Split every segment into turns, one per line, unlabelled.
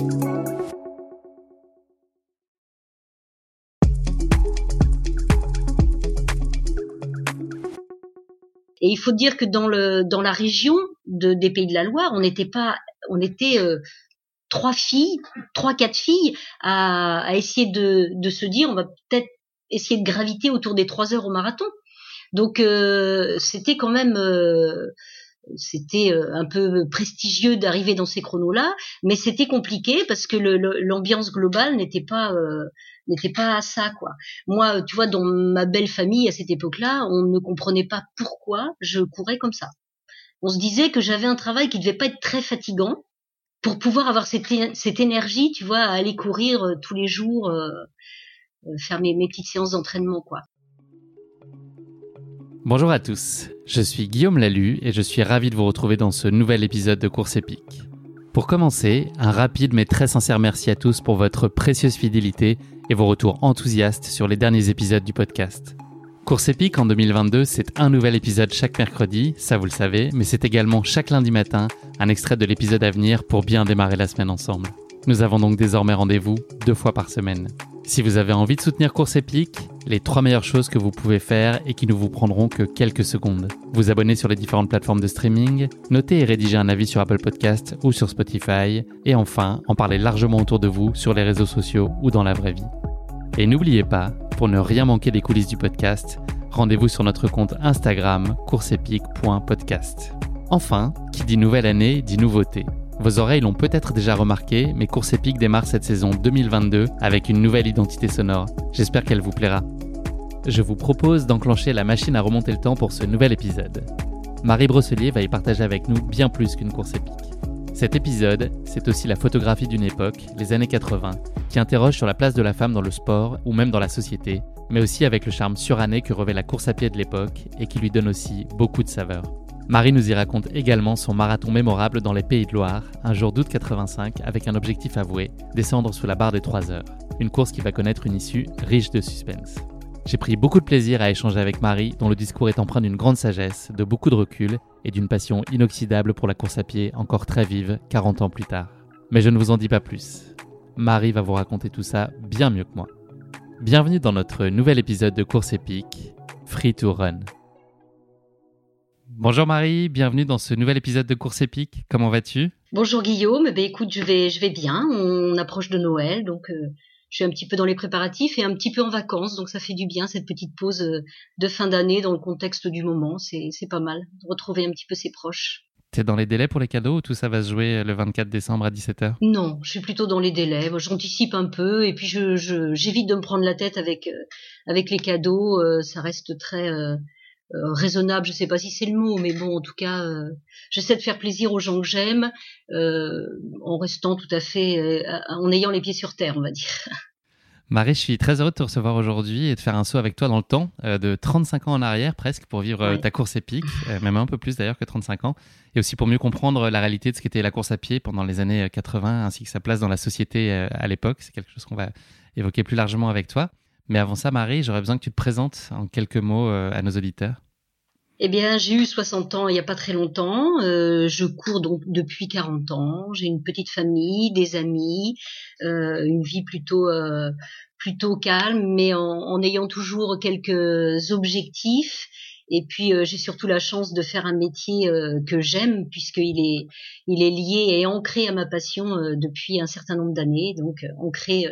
Et il faut dire que dans le dans la région de, des Pays de la Loire, on n'était pas, on était euh, trois filles, trois quatre filles à, essayer de, de se dire, on va peut-être essayer de graviter autour des trois heures au marathon. Donc euh, c'était quand même euh, c'était euh, un peu prestigieux d'arriver dans ces chronos-là, mais c'était compliqué parce que l'ambiance globale n'était pas euh, n'était pas à ça quoi. Moi, tu vois, dans ma belle famille à cette époque-là, on ne comprenait pas pourquoi je courais comme ça. On se disait que j'avais un travail qui devait pas être très fatigant pour pouvoir avoir cette, cette énergie, tu vois, à aller courir euh, tous les jours, faire mes, mes petites séances d'entraînement quoi.
Bonjour à tous, je suis Guillaume Lalu et je suis ravi de vous retrouver dans ce nouvel épisode de Course épique. Pour commencer, un rapide mais très sincère merci à tous pour votre précieuse fidélité et vos retours enthousiastes sur les derniers épisodes du podcast. Course épique en 2022, c'est un nouvel épisode chaque mercredi, ça vous le savez, mais c'est également chaque lundi matin un extrait de l'épisode à venir pour bien démarrer la semaine ensemble. Nous avons donc désormais rendez-vous deux fois par semaine. Si vous avez envie de soutenir Course Épique, les trois meilleures choses que vous pouvez faire et qui ne vous prendront que quelques secondes. Vous abonner sur les différentes plateformes de streaming, noter et rédiger un avis sur Apple Podcast ou sur Spotify, et enfin, en parler largement autour de vous sur les réseaux sociaux ou dans la vraie vie. Et n'oubliez pas, pour ne rien manquer des coulisses du podcast, rendez-vous sur notre compte Instagram courseepique.podcast. Enfin, qui dit nouvelle année dit nouveauté. Vos oreilles l'ont peut-être déjà remarqué, mais Course Épique démarre cette saison 2022 avec une nouvelle identité sonore. J'espère qu'elle vous plaira. Je vous propose d'enclencher la machine à remonter le temps pour ce nouvel épisode. Marie Brosselier va y partager avec nous bien plus qu'une course épique. Cet épisode, c'est aussi la photographie d'une époque, les années 80, qui interroge sur la place de la femme dans le sport ou même dans la société, mais aussi avec le charme suranné que revêt la course à pied de l'époque et qui lui donne aussi beaucoup de saveur. Marie nous y raconte également son marathon mémorable dans les Pays de Loire, un jour d'août 85, avec un objectif avoué, descendre sous la barre des 3 heures. Une course qui va connaître une issue riche de suspense. J'ai pris beaucoup de plaisir à échanger avec Marie, dont le discours est empreint d'une grande sagesse, de beaucoup de recul et d'une passion inoxydable pour la course à pied, encore très vive 40 ans plus tard. Mais je ne vous en dis pas plus. Marie va vous raconter tout ça bien mieux que moi. Bienvenue dans notre nouvel épisode de Course épique, Free to Run. Bonjour Marie, bienvenue dans ce nouvel épisode de Course épique. Comment vas-tu?
Bonjour Guillaume, ben écoute, je vais, je vais bien. On approche de Noël, donc euh, je suis un petit peu dans les préparatifs et un petit peu en vacances, donc ça fait du bien cette petite pause euh, de fin d'année dans le contexte du moment. C'est, c'est pas mal de retrouver un petit peu ses proches.
T'es dans les délais pour les cadeaux ou tout ça va se jouer le 24 décembre à 17h
Non, je suis plutôt dans les délais. J'anticipe un peu et puis je, je, j'évite de me prendre la tête avec, euh, avec les cadeaux. ça reste très euh, raisonnable, je sais pas si c'est le mot, mais bon, en tout cas, euh, j'essaie de faire plaisir aux gens que j'aime, euh, en restant tout à fait, en ayant les pieds sur terre, on va dire.
Marie, je suis très heureux de te recevoir aujourd'hui et de faire un saut avec toi dans le temps, de 35 ans en arrière presque, pour vivre ta course épique, même un peu plus d'ailleurs que 35 ans, et aussi pour mieux comprendre la réalité de ce qu'était la course à pied pendant les années 80, ainsi que sa place dans la société à l'époque. C'est quelque chose qu'on va évoquer plus largement avec toi. Mais avant ça, Marie, j'aurais besoin que tu te présentes en quelques mots euh, à nos auditeurs.
Eh bien, j'ai eu 60 ans il n'y a pas très longtemps. Euh, je cours donc depuis 40 ans. J'ai une petite famille, des amis, euh, une vie plutôt plutôt calme, mais en, ayant toujours quelques objectifs Et puis euh, j'ai surtout la chance de faire un métier euh, que j'aime puisqu'il est il est lié et ancré à ma passion euh, depuis un certain nombre d'années. Donc ancré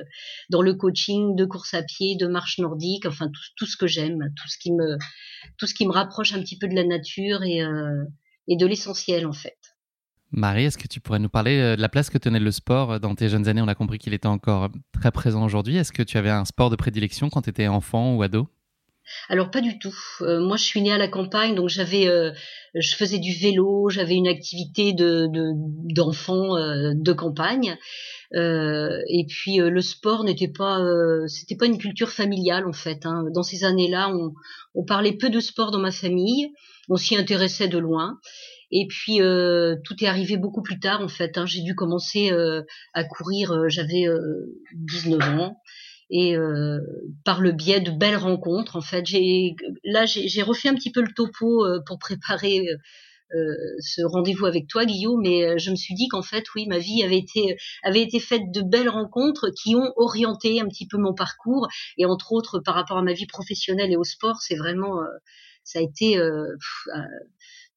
dans le coaching de course à pied, de marche nordique, enfin tout, ce que j'aime, tout ce qui me tout ce qui me rapproche un petit peu de la nature et de l'essentiel en fait.
Marie, est-ce que tu pourrais nous parler de la place que tenait le sport dans tes jeunes années? On a compris qu'il était encore très présent aujourd'hui. Est-ce que tu avais un sport de prédilection quand tu étais enfant ou ado?
Alors pas du tout. Euh, moi, je suis née à la campagne, donc j'avais, euh, je faisais du vélo, j'avais une activité de d'enfant euh, de, campagne. et puis le sport n'était pas, c'était pas une culture familiale en fait. Hein. Dans ces années-là, on, parlait peu de sport dans ma famille. On s'y intéressait de loin. Et puis tout est arrivé beaucoup plus tard en fait. Hein. J'ai dû commencer à courir, j'avais 19 ans et euh, par le biais de belles rencontres en fait j'ai là j'ai refait un petit peu le topo euh, pour préparer euh, ce rendez-vous avec toi Guillaume mais je me suis dit qu'en fait oui ma vie avait été avait été faite de belles rencontres qui ont orienté un petit peu mon parcours et entre autres par rapport à ma vie professionnelle et au sport c'est vraiment ça a été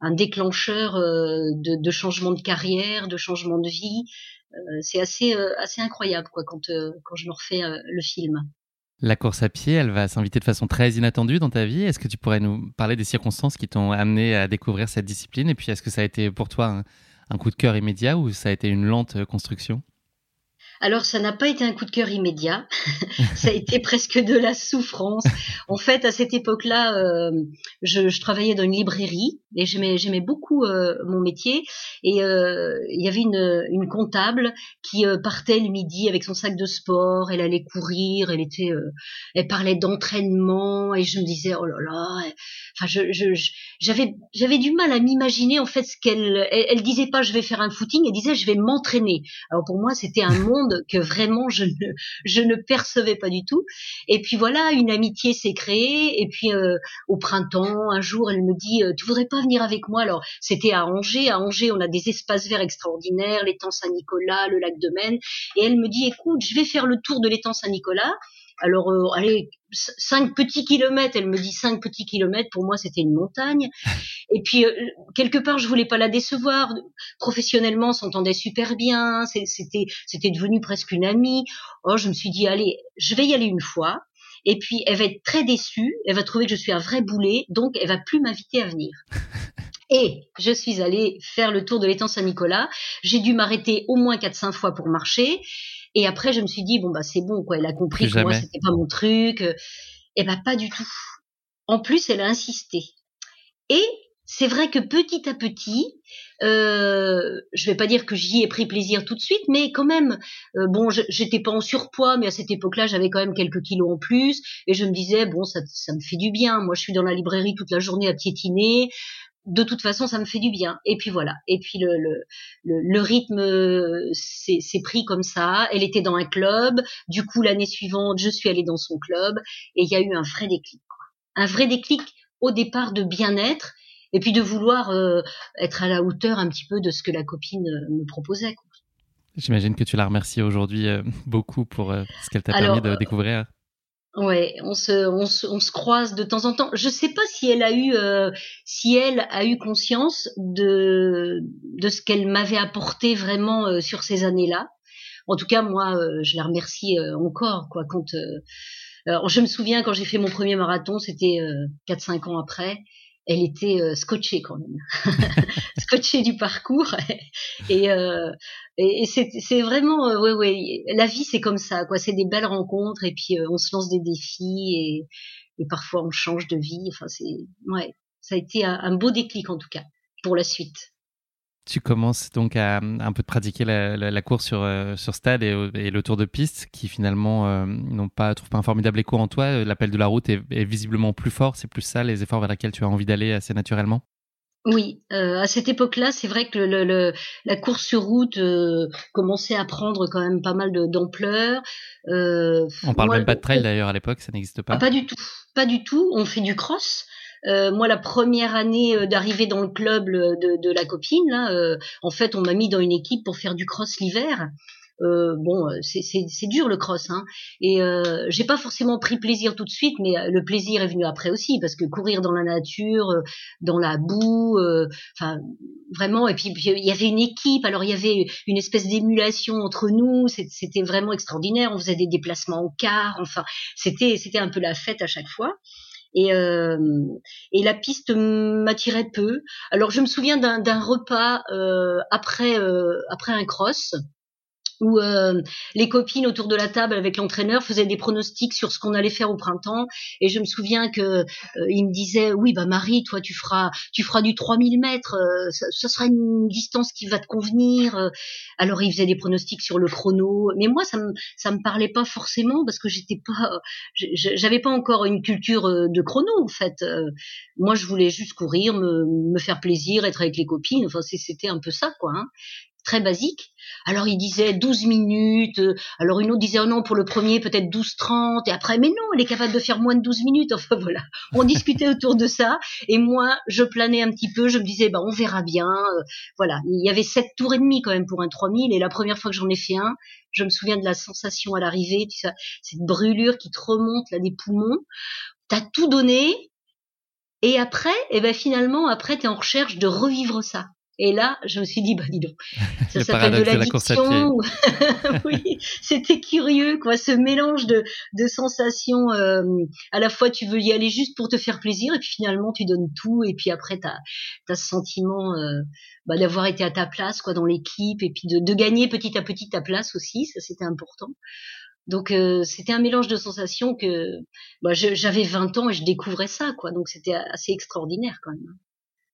un déclencheur de, de, changement de carrière, de changement de vie. Euh, c'est assez euh, assez incroyable euh, quand je me refais le film.
La course à pied, elle va s'inviter de façon très inattendue dans ta vie. Est-ce que tu pourrais nous parler des circonstances qui t'ont amené à découvrir cette discipline? Et puis, est-ce que ça a été pour toi un coup de cœur immédiat ou ça a été une lente construction?
Alors ça n'a pas été un coup de cœur immédiat, ça a été presque de la souffrance. En fait, à cette époque-là, euh, je, travaillais dans une librairie et j'aimais, beaucoup euh, mon métier. Et euh, il y avait une, une comptable qui partait le midi avec son sac de sport. Elle allait courir, elle était, elle parlait d'entraînement et je me disais oh là là. Enfin, je, je, j'avais, j'avais du mal à m'imaginer en fait ce qu'elle, elle, elle disait pas je vais faire un footing, elle disait je vais m'entraîner. Alors pour moi, c'était un monde que vraiment je ne, je ne percevais pas du tout. Et puis voilà, une amitié s'est créée. Et puis euh, au printemps, un jour, elle me dit euh, Tu voudrais pas venir avec moi? Alors c'était à Angers. À Angers, on a des espaces verts extraordinaires, l'étang Saint-Nicolas, le lac de Maine. Et elle me dit Écoute, je vais faire le tour de l'étang Saint-Nicolas. Alors, euh, allez, cinq petits kilomètres. Elle me dit cinq petits kilomètres. Pour moi, c'était une montagne. Et puis, euh, quelque part, je voulais pas la décevoir. Professionnellement, on s'entendait super bien. C'était, c'était devenu presque une amie. Oh, je me suis dit, allez, je vais y aller une fois. Et puis, elle va être très déçue. Elle va trouver que je suis un vrai boulet. Donc, elle va plus m'inviter à venir. Et je suis allée faire le tour de l'étang Saint-Nicolas. J'ai dû m'arrêter au moins 4-5 fois pour marcher. Et après, je me suis dit, bon, bah, c'est bon, quoi. Elle a compris que moi, c'était pas mon truc. Et eh bah, pas du tout. En plus, elle a insisté. Et c'est vrai que petit à petit, euh, je vais pas dire que j'y ai pris plaisir tout de suite, mais quand même, euh, bon, j'étais pas en surpoids, mais à cette époque-là, j'avais quand même quelques kilos en plus, et je me disais, bon, ça, ça me fait du bien. Moi, je suis dans la librairie toute la journée à piétiner de toute façon, ça me fait du bien. Et puis voilà. Et puis le, le, le, rythme s'est pris comme ça. Elle était dans un club. Du coup, l'année suivante, je suis allée dans son club. Et il y a eu un vrai déclic. Un vrai déclic au départ de bien-être. Et puis de vouloir euh, être à la hauteur un petit peu de ce que la copine euh, me proposait.
J'imagine que tu la remercies aujourd'hui euh, beaucoup pour ce qu'elle t'a permis de découvrir.
Ouais, on se, on se, on se croise de temps en temps. Je sais pas si elle a eu, euh, si elle a eu conscience de, de ce qu'elle m'avait apporté vraiment euh, sur ces années-là. En tout cas, moi, euh, je la remercie encore, quoi. Quand, je me souviens quand j'ai fait mon premier marathon, c'était 4-5 ans après elle était euh, scotchée quand même, scotchée du parcours. et, euh, et, c'est vraiment, euh, ouais, ouais, la vie c'est comme ça, quoi. C'est des belles rencontres et puis on se lance des défis et, et parfois on change de vie. Enfin, c'est, ouais, ça a été un beau déclic en tout cas pour la suite.
Tu commences donc à un peu de pratiquer la, course sur, euh, sur stade et, le tour de piste qui finalement euh, n'ont pas, trouvent pas un formidable écho en toi. L'appel de la route est, visiblement plus fort. C'est plus ça les efforts vers lesquels tu as envie d'aller assez naturellement?
Oui, euh, à cette époque-là, c'est vrai que le, la course sur route commençait à prendre quand même pas mal d'ampleur.
On parle même pas de trail d'ailleurs à l'époque, ça n'existe pas.
Ah, pas du tout, pas du tout. On fait du cross. Euh, moi, la première année euh, d'arriver dans le club de, de la copine, là, euh, en fait, on m'a mis dans une équipe pour faire du cross l'hiver. euh, bon, c'est dur le cross, hein. Et euh, j'ai pas forcément pris plaisir tout de suite, mais le plaisir est venu après aussi, parce que courir dans la nature, dans la boue, enfin vraiment. Et puis il y avait une équipe, alors il y avait une espèce d'émulation entre nous. C'était vraiment extraordinaire. On faisait des déplacements au car, enfin c'était c'était un peu la fête à chaque fois. Et, euh, et la piste m'attirait peu. Alors je me souviens d'un repas euh, après euh, après un cross où euh, les copines autour de la table avec l'entraîneur faisaient des pronostics sur ce qu'on allait faire au printemps. Et je me souviens que euh, il me disait oui bah Marie toi tu feras tu feras du 3000 mètres euh, ça, sera une distance qui va te convenir. Alors il faisait des pronostics sur le chrono. Mais moi ça me ça me parlait pas forcément parce que j'étais pas j'avais pas encore une culture de chrono en fait. Moi je voulais juste courir me, me faire plaisir être avec les copines. Enfin c'était un peu ça quoi hein très basique. Alors il disait 12 minutes, euh, alors une autre disait oh non pour le premier peut-être 12-30 et après mais non elle est capable de faire moins de 12 minutes. Enfin voilà, on discutait autour de ça et moi je planais un petit peu, je me disais bah on verra bien. Euh, voilà, il y avait sept tours et demi quand même pour un 3000 et la première fois que j'en ai fait un, je me souviens de la sensation à l'arrivée, tu sais, cette brûlure qui te remonte là des poumons. T'as tout donné et après, et eh ben finalement après t'es en recherche de revivre ça. Et là, je me suis dit, bah dis donc, ça s'appelle de l'addiction. oui, c'était curieux, quoi, ce mélange de, de sensations. Euh, à la fois, tu veux y aller juste pour te faire plaisir, et puis finalement, tu donnes tout, et puis après, tu as, as, ce sentiment euh, bah, d'avoir été à ta place, quoi, dans l'équipe, et puis de, de, gagner petit à petit ta place aussi, ça c'était important. Donc euh, c'était un mélange de sensations que bah, j'avais 20 ans et je découvrais ça, quoi. Donc c'était assez extraordinaire quand même.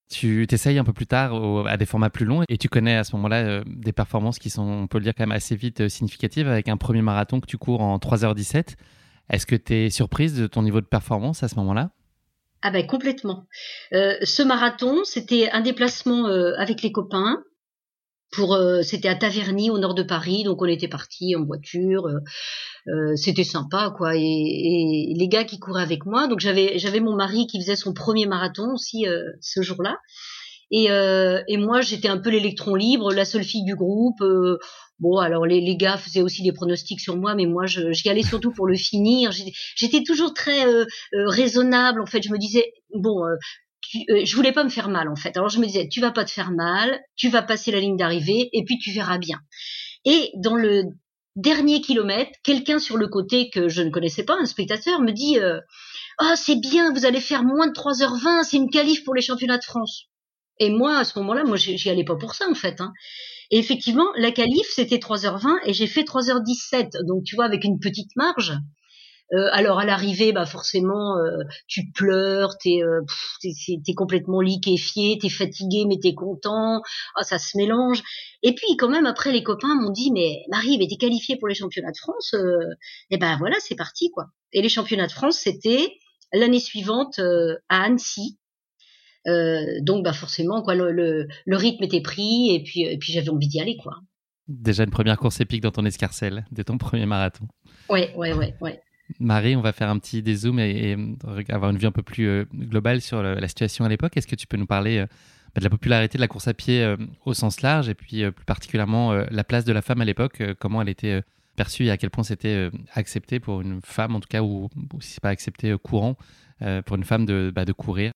Tu t'essayes un peu plus tard à des formats plus longs et tu connais à ce moment-là euh, des performances qui sont, on peut le dire, quand même assez vite euh, significatives avec un premier marathon que tu cours en 3h17. Est-ce que tu es surprise de ton niveau de performance à ce moment-là?
Ah ben complètement. Euh, ce marathon, c'était un déplacement avec les copains pour euh, c'était à Taverny au nord de Paris donc on était partis en voiture euh, euh, c'était sympa quoi et, les gars qui couraient avec moi donc j'avais j'avais mon mari qui faisait son premier marathon aussi ce jour-là et, et moi j'étais un peu l'électron libre la seule fille du groupe Bon, alors les, les, gars faisaient aussi des pronostics sur moi, mais moi, j'y allais surtout pour le finir. J'étais toujours très raisonnable. En fait, je me disais, bon, euh, je voulais pas me faire mal en fait. Alors je me disais, tu vas pas te faire mal, tu vas passer la ligne d'arrivée et puis tu verras bien. Et dans le dernier kilomètre, quelqu'un sur le côté que je ne connaissais pas, un spectateur, me dit euh, oh, c'est bien, vous allez faire moins de 3h20, c'est une qualif pour les championnats de France. Et moi, à ce moment-là, moi, j'y allais pas pour ça, en fait. Hein. Et effectivement, la qualif, c'était 3h20 et j'ai fait 3h17. Donc, tu vois, avec une petite marge. Euh, alors à l'arrivée, bah forcément, euh, tu pleures, t'es euh, es, complètement liquéfié, t'es fatigué mais t'es content, ah, ça se mélange. Et puis quand même après les copains m'ont dit mais Marie, mais t'es qualifiée pour les championnats de France, et euh, eh ben voilà c'est parti quoi. Et les championnats de France c'était l'année suivante à Annecy. donc bah forcément quoi le, le, le, rythme était pris et puis et puis j'avais envie d'y aller quoi.
Déjà une première course épique dans ton escarcelle, de ton premier marathon.
Ouais ouais ouais ouais.
Marie, on va faire un petit dézoom et, et avoir une vue un peu plus euh, globale sur la situation à l'époque. Est-ce que tu peux nous parler euh, bah, de la popularité de la course à pied euh, au sens large et puis plus particulièrement la place de la femme à l'époque, comment elle était perçue et à quel point c'était accepté pour une femme, en tout cas, ou, si n'est pas accepté courant, pour une femme de, bah, de courir?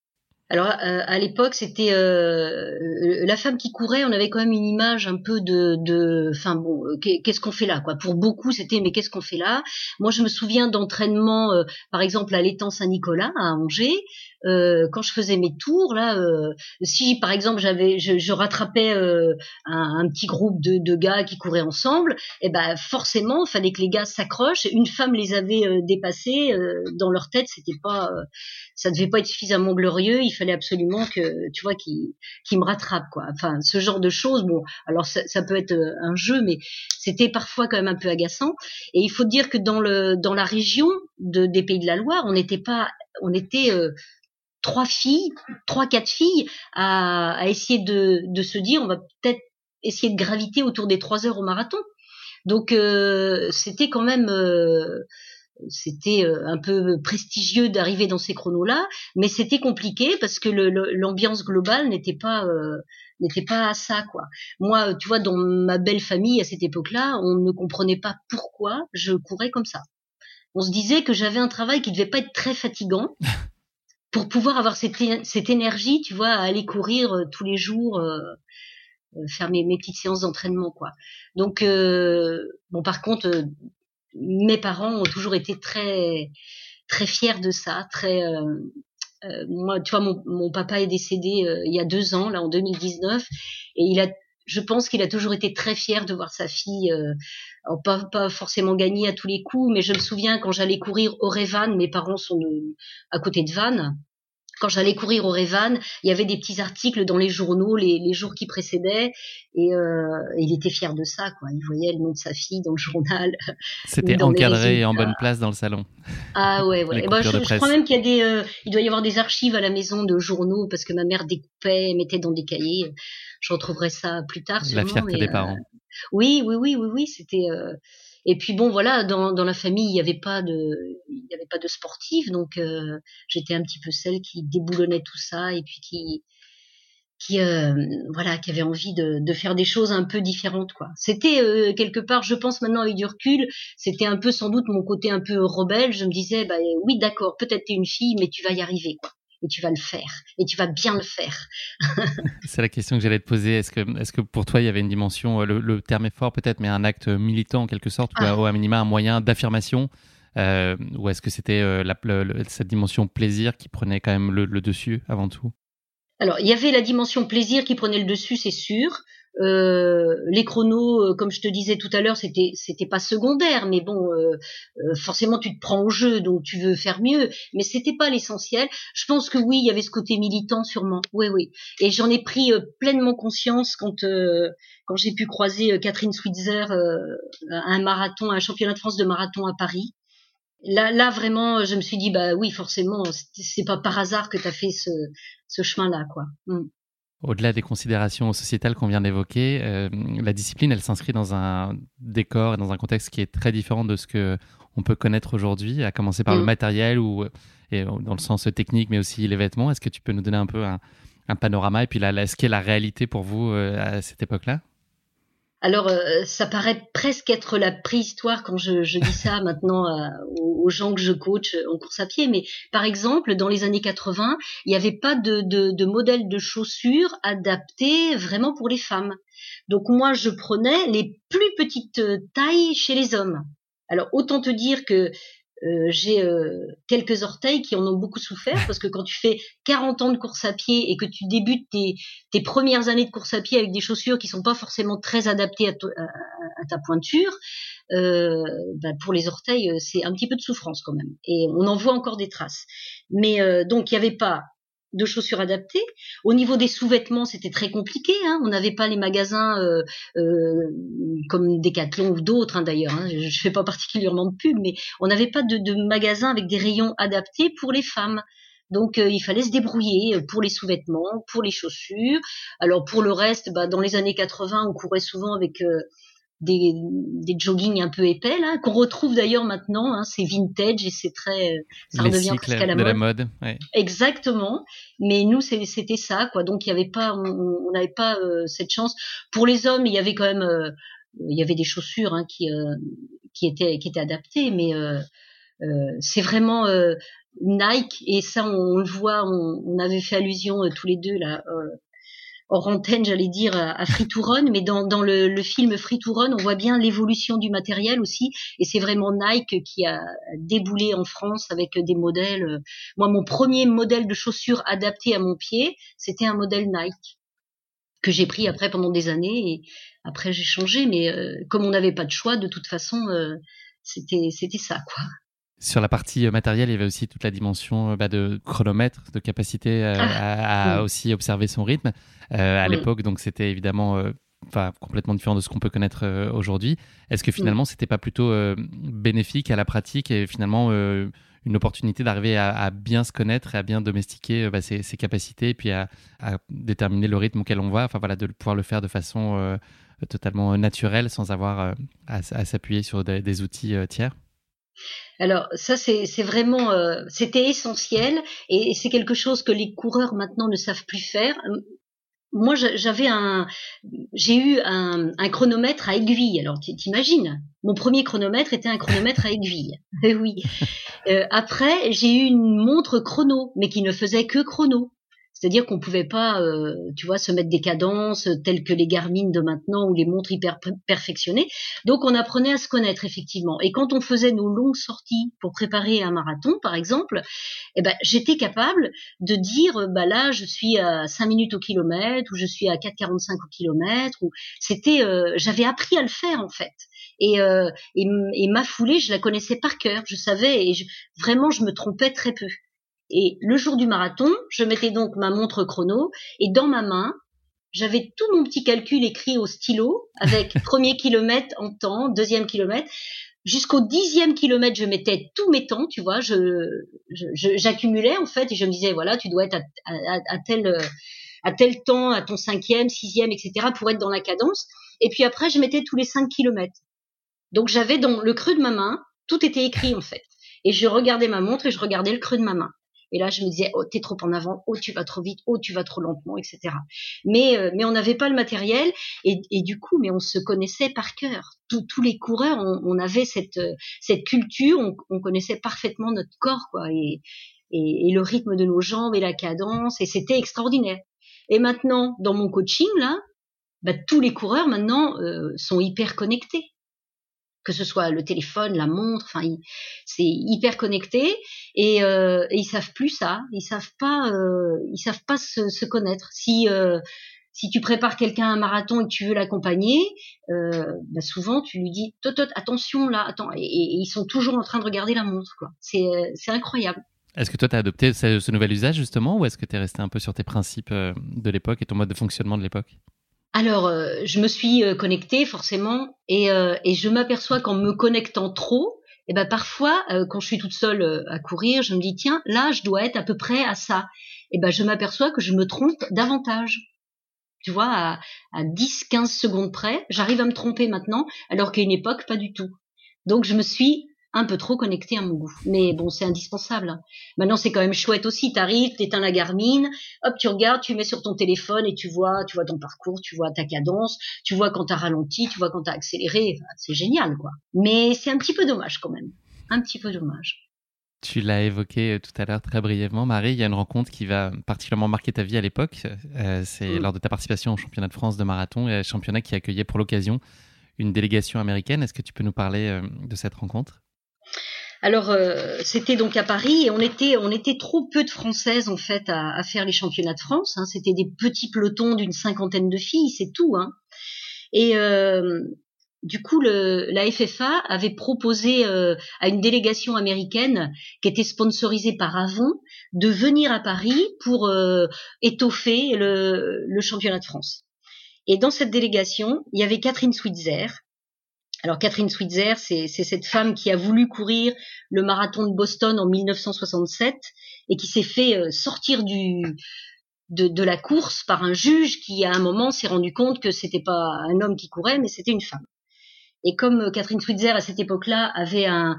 Alors euh, à l'époque, c'était euh, la femme qui courait. On avait quand même une image un peu de, de, bon, euh, qu'est-ce qu'on fait là, quoi. Pour beaucoup, c'était mais qu'est-ce qu'on fait là? Moi, je me souviens d'entraînement, par exemple à l'étang Saint-Nicolas à Angers, euh, quand je faisais mes tours là, euh, si par exemple j'avais, je, rattrapais euh, un, petit groupe de, de, gars qui couraient ensemble, et eh ben forcément, fallait que les gars s'accrochent. Une femme les avait dépassés dans leur tête, c'était pas, ça devait pas être suffisamment glorieux. Il fallait absolument que, tu vois, qui qui me rattrape quoi. Enfin, ce genre de choses. Bon, alors ça, ça peut être un jeu, mais c'était parfois quand même un peu agaçant. Et il faut dire que dans le dans la région de, des Pays de la Loire, on n'était pas, on était trois filles, trois quatre filles à, à essayer de, de, se dire on va peut-être essayer de graviter autour des trois heures au marathon. Donc euh, c'était quand même euh, c'était euh, un peu prestigieux d'arriver dans ces chronos-là, mais c'était compliqué parce que l'ambiance globale n'était pas n'était pas ça quoi. Moi, tu vois, dans ma belle famille à cette époque-là, on ne comprenait pas pourquoi je courais comme ça. On se disait que j'avais un travail qui devait pas être très fatigant pour pouvoir avoir cette, cette énergie, tu vois, à aller courir euh, tous les jours, euh, euh, faire mes, mes, petites séances d'entraînement, quoi. Donc, euh, bon, par contre, mes parents ont toujours été très, très fiers de ça, très. moi, tu vois, mon, mon papa est décédé il y a deux ans, là, en 2019, et il a je pense qu'il a toujours été très fier de voir sa fille, euh, pas, pas, forcément gagner à tous les coups, mais je me souviens quand j'allais courir au Révan, mes parents sont à côté de Vannes, quand j'allais courir au Révan, il y avait des petits articles dans les journaux les, les jours qui précédaient, et euh, il était fier de ça, quoi. Il voyait le nom de sa fille dans le journal.
C'était encadré et en bonne place dans le salon.
Ah ouais, ouais. Ben, je, je, crois même qu'il y a des, euh, il doit y avoir des archives à la maison de journaux parce que ma mère découpait, mettait dans des cahiers. Je retrouverai ça plus tard.
La fierté des parents.
Euh, oui, oui, oui, oui, oui. C'était. Et puis bon, voilà, dans, dans la famille, il n'y avait pas de, il y avait pas de sportif, donc euh, j'étais un petit peu celle qui déboulonnait tout ça et puis qui, qui, euh, voilà, qui avait envie de, de, faire des choses un peu différentes, quoi. C'était euh, quelque part, je pense maintenant avec du recul, c'était un peu sans doute mon côté un peu rebelle. Je me disais, bah oui, d'accord, peut-être t'es une fille, mais tu vas y arriver, quoi et tu vas le faire et tu vas bien le faire.
c'est la question que j'allais te poser. Est-ce que, est-ce que pour toi il y avait une dimension, euh, le, terme est fort peut-être, mais un acte militant en quelque sorte, ou, à, ah. minima un moyen d'affirmation, euh, ou est-ce que c'était euh, la, cette dimension plaisir qui prenait quand même le dessus avant tout?
Alors, il y avait la dimension plaisir qui prenait le dessus, c'est sûr. Euh, les chronos, euh, comme je te disais tout à l'heure, c'était c'était pas secondaire, mais bon, euh, euh, forcément tu te prends au jeu, donc tu veux faire mieux, mais c'était pas l'essentiel. Je pense que oui, il y avait ce côté militant sûrement, oui oui, et j'en ai pris pleinement conscience quand quand j'ai pu croiser Catherine Switzer à un marathon, un championnat de France de marathon à Paris. Là, là vraiment, je me suis dit bah oui, forcément, c'est pas par hasard que tu as fait ce, ce chemin-là, quoi. Mm.
Au-delà des considérations sociétales qu'on vient d'évoquer, euh, la discipline, elle s'inscrit dans un décor et dans un contexte qui est très différent de ce que on peut connaître aujourd'hui, à commencer par le mm. matériel ou et dans le sens technique, mais aussi les vêtements. Est-ce que tu peux nous donner un peu un, panorama et puis là, ce qu'est la réalité pour vous euh, à cette époque-là?
Alors, euh, ça paraît presque être la préhistoire quand je, dis ça maintenant euh, aux, gens que je coach en course à pied. Mais par exemple, dans les années 80, il n'y avait pas de, de, de modèle de chaussures adapté vraiment pour les femmes. Donc moi, je prenais les plus petites tailles chez les hommes. Alors autant te dire que euh, j'ai euh, quelques orteils qui en ont beaucoup souffert parce que quand tu fais 40 ans de course à pied et que tu débutes tes, premières années de course à pied avec des chaussures qui sont pas forcément très adaptées à, à, ta pointure, euh, bah pour les orteils c'est un petit peu de souffrance quand même et on en voit encore des traces. Mais donc il n'y avait pas de chaussures adaptées. Au niveau des sous-vêtements, c'était très compliqué. Hein. On n'avait pas les magasins euh, euh, comme Decathlon ou d'autres hein, d'ailleurs. Hein. Je ne fais pas particulièrement de pub, mais on n'avait pas de, magasins avec des rayons adaptés pour les femmes. Donc euh, il fallait se débrouiller pour les sous-vêtements, pour les chaussures. Alors pour le reste, bah, dans les années 80, on courait souvent avec des, des joggings un peu épais là qu'on retrouve d'ailleurs maintenant hein, c'est vintage et c'est très
ça redevient presque à la mode, mode ouais.
exactement. Mais nous c'était ça quoi. Donc il y avait pas on n'avait pas euh, cette chance. Pour les hommes il y avait quand même euh, il y avait des chaussures hein, qui euh, qui étaient qui étaient adaptées mais c'est vraiment Nike. Et ça on, le voit on, on, avait fait allusion tous les deux là hors antenne, j'allais dire, à, Free mais dans, dans le, le, film Free on voit bien l'évolution du matériel aussi, et c'est vraiment Nike qui a déboulé en France avec des modèles. Moi, mon premier modèle de chaussures adapté à mon pied, c'était un modèle Nike que j'ai pris après pendant des années, et après j'ai changé, mais euh, comme on n'avait pas de choix, de toute façon, euh, c'était c'était ça, quoi.
Sur la partie euh, matérielle, il y avait aussi toute la dimension bah, de chronomètre, de capacité ah, à, aussi observer son rythme. Euh, à l'époque. Donc c'était évidemment euh, complètement différent de ce qu'on peut connaître euh, aujourd'hui. Est-ce que finalement c'était pas plutôt bénéfique à la pratique et finalement une opportunité d'arriver à, bien se connaître et à bien domestiquer bah, ses, capacités et puis à, déterminer le rythme auquel on va, enfin voilà, de pouvoir le faire de façon totalement naturelle sans avoir à, s'appuyer sur des, outils tiers?
Alors ça c'est vraiment c'était essentiel et c'est quelque chose que les coureurs maintenant ne savent plus faire moi j'avais un, j'ai eu un, chronomètre à aiguille. Alors t'imagines, mon premier chronomètre était un chronomètre à aiguille. oui. Euh, après j'ai eu une montre chrono, mais qui ne faisait que chrono. C'est-à-dire qu'on pouvait pas, euh, tu vois, se mettre des cadences telles que les Garmin de maintenant ou les montres hyper perfectionnées. Donc on apprenait à se connaître effectivement. Et quand on faisait nos longues sorties pour préparer un marathon, par exemple, eh ben j'étais capable de dire, bah là je suis à 5 minutes au kilomètre ou je suis à 4,45 au kilomètre. Ou c'était, euh, j'avais appris à le faire en fait. Et, euh, et, ma foulée, je la connaissais par cœur. Je savais et je, vraiment je me trompais très peu. Et le jour du marathon, je mettais donc ma montre chrono et dans ma main, j'avais tout mon petit calcul écrit au stylo avec premier kilomètre en temps, deuxième kilomètre. Jusqu'au dixième kilomètre, je mettais tous mes temps, tu vois, je, j'accumulais en fait et je me disais voilà, tu dois être à, tel à tel temps, à ton cinquième, sixième, etc. pour être dans la cadence. Et puis après, je mettais tous les cinq kilomètres. Donc j'avais dans le creux de ma main, tout était écrit en fait. Et je regardais ma montre et je regardais le creux de ma main. Et là, je me disais, oh, t'es trop en avant, oh, tu vas trop vite, oh, tu vas trop lentement, etc. Mais, euh, mais on n'avait pas le matériel et, du coup, mais on se connaissait par cœur. tous les coureurs, on, on, avait cette, euh, cette culture, on, on, connaissait parfaitement notre corps, quoi, et, et, et, le rythme de nos jambes et la cadence, et c'était extraordinaire. Et maintenant, dans mon coaching, là, bah, tous les coureurs maintenant euh, sont hyper connectés que ce soit le téléphone, la montre, enfin, c'est hyper connecté et, euh, et, ils savent plus ça. Ils savent pas, euh, ils savent pas se, se connaître. Si euh, si tu prépares quelqu'un à un marathon et que tu veux l'accompagner, euh, bah souvent tu lui dis tot, attention là, attends, et, ils sont toujours en train de regarder la montre. C'est c'est incroyable.
Est-ce que toi, tu as adopté ce, ce, nouvel usage justement, ou est-ce que tu es resté un peu sur tes principes de l'époque et ton mode de fonctionnement de l'époque?
Alors, euh, je me suis euh, connectée forcément, et, euh, et je m'aperçois qu'en me connectant trop, et eh ben parfois, quand je suis toute seule à courir, je me dis tiens, là, je dois être à peu près à ça. Et ben je m'aperçois que je me trompe davantage. Tu vois, à, à 10-15 secondes près, j'arrive à me tromper maintenant, alors qu'à une époque, pas du tout. Donc je me suis un peu trop connecté à mon goût. Mais bon, c'est indispensable. Maintenant, c'est quand même chouette aussi. T'arrives, t'éteins la Garmin, hop, tu regardes, tu mets sur ton téléphone et tu vois, tu vois ton parcours, tu vois ta cadence, tu vois quand t'as ralenti, tu vois quand t'as accéléré. c'est génial, quoi. Mais c'est un petit peu dommage quand même. Un petit peu dommage.
Tu l'as évoqué euh, tout à l'heure très brièvement, Marie. Il y a une rencontre qui va particulièrement marquer ta vie à l'époque. Euh, c'est mm. lors de ta participation au championnat de France de marathon, un championnat qui accueillait pour l'occasion une délégation américaine. Est-ce que tu peux nous parler euh, de cette rencontre?
Alors euh, c'était donc à Paris et on était on était trop peu de Françaises en fait à, faire les championnats de France. Hein. C'était des petits pelotons d'une cinquantaine de filles, c'est tout. Hein. Et euh, du coup, la FFA avait proposé euh, à une délégation américaine qui était sponsorisée par Avon de venir à Paris pour étoffer le, le championnat de France. Et dans cette délégation, il y avait Catherine Switzer, alors Catherine Switzer, c'est cette femme qui a voulu courir le marathon de Boston en 1967 et qui s'est fait euh, sortir de, de, la course par un juge qui à un moment s'est rendu compte que c'était pas un homme qui courait mais c'était une femme. Et comme euh, Catherine Switzer à cette époque-là avait un,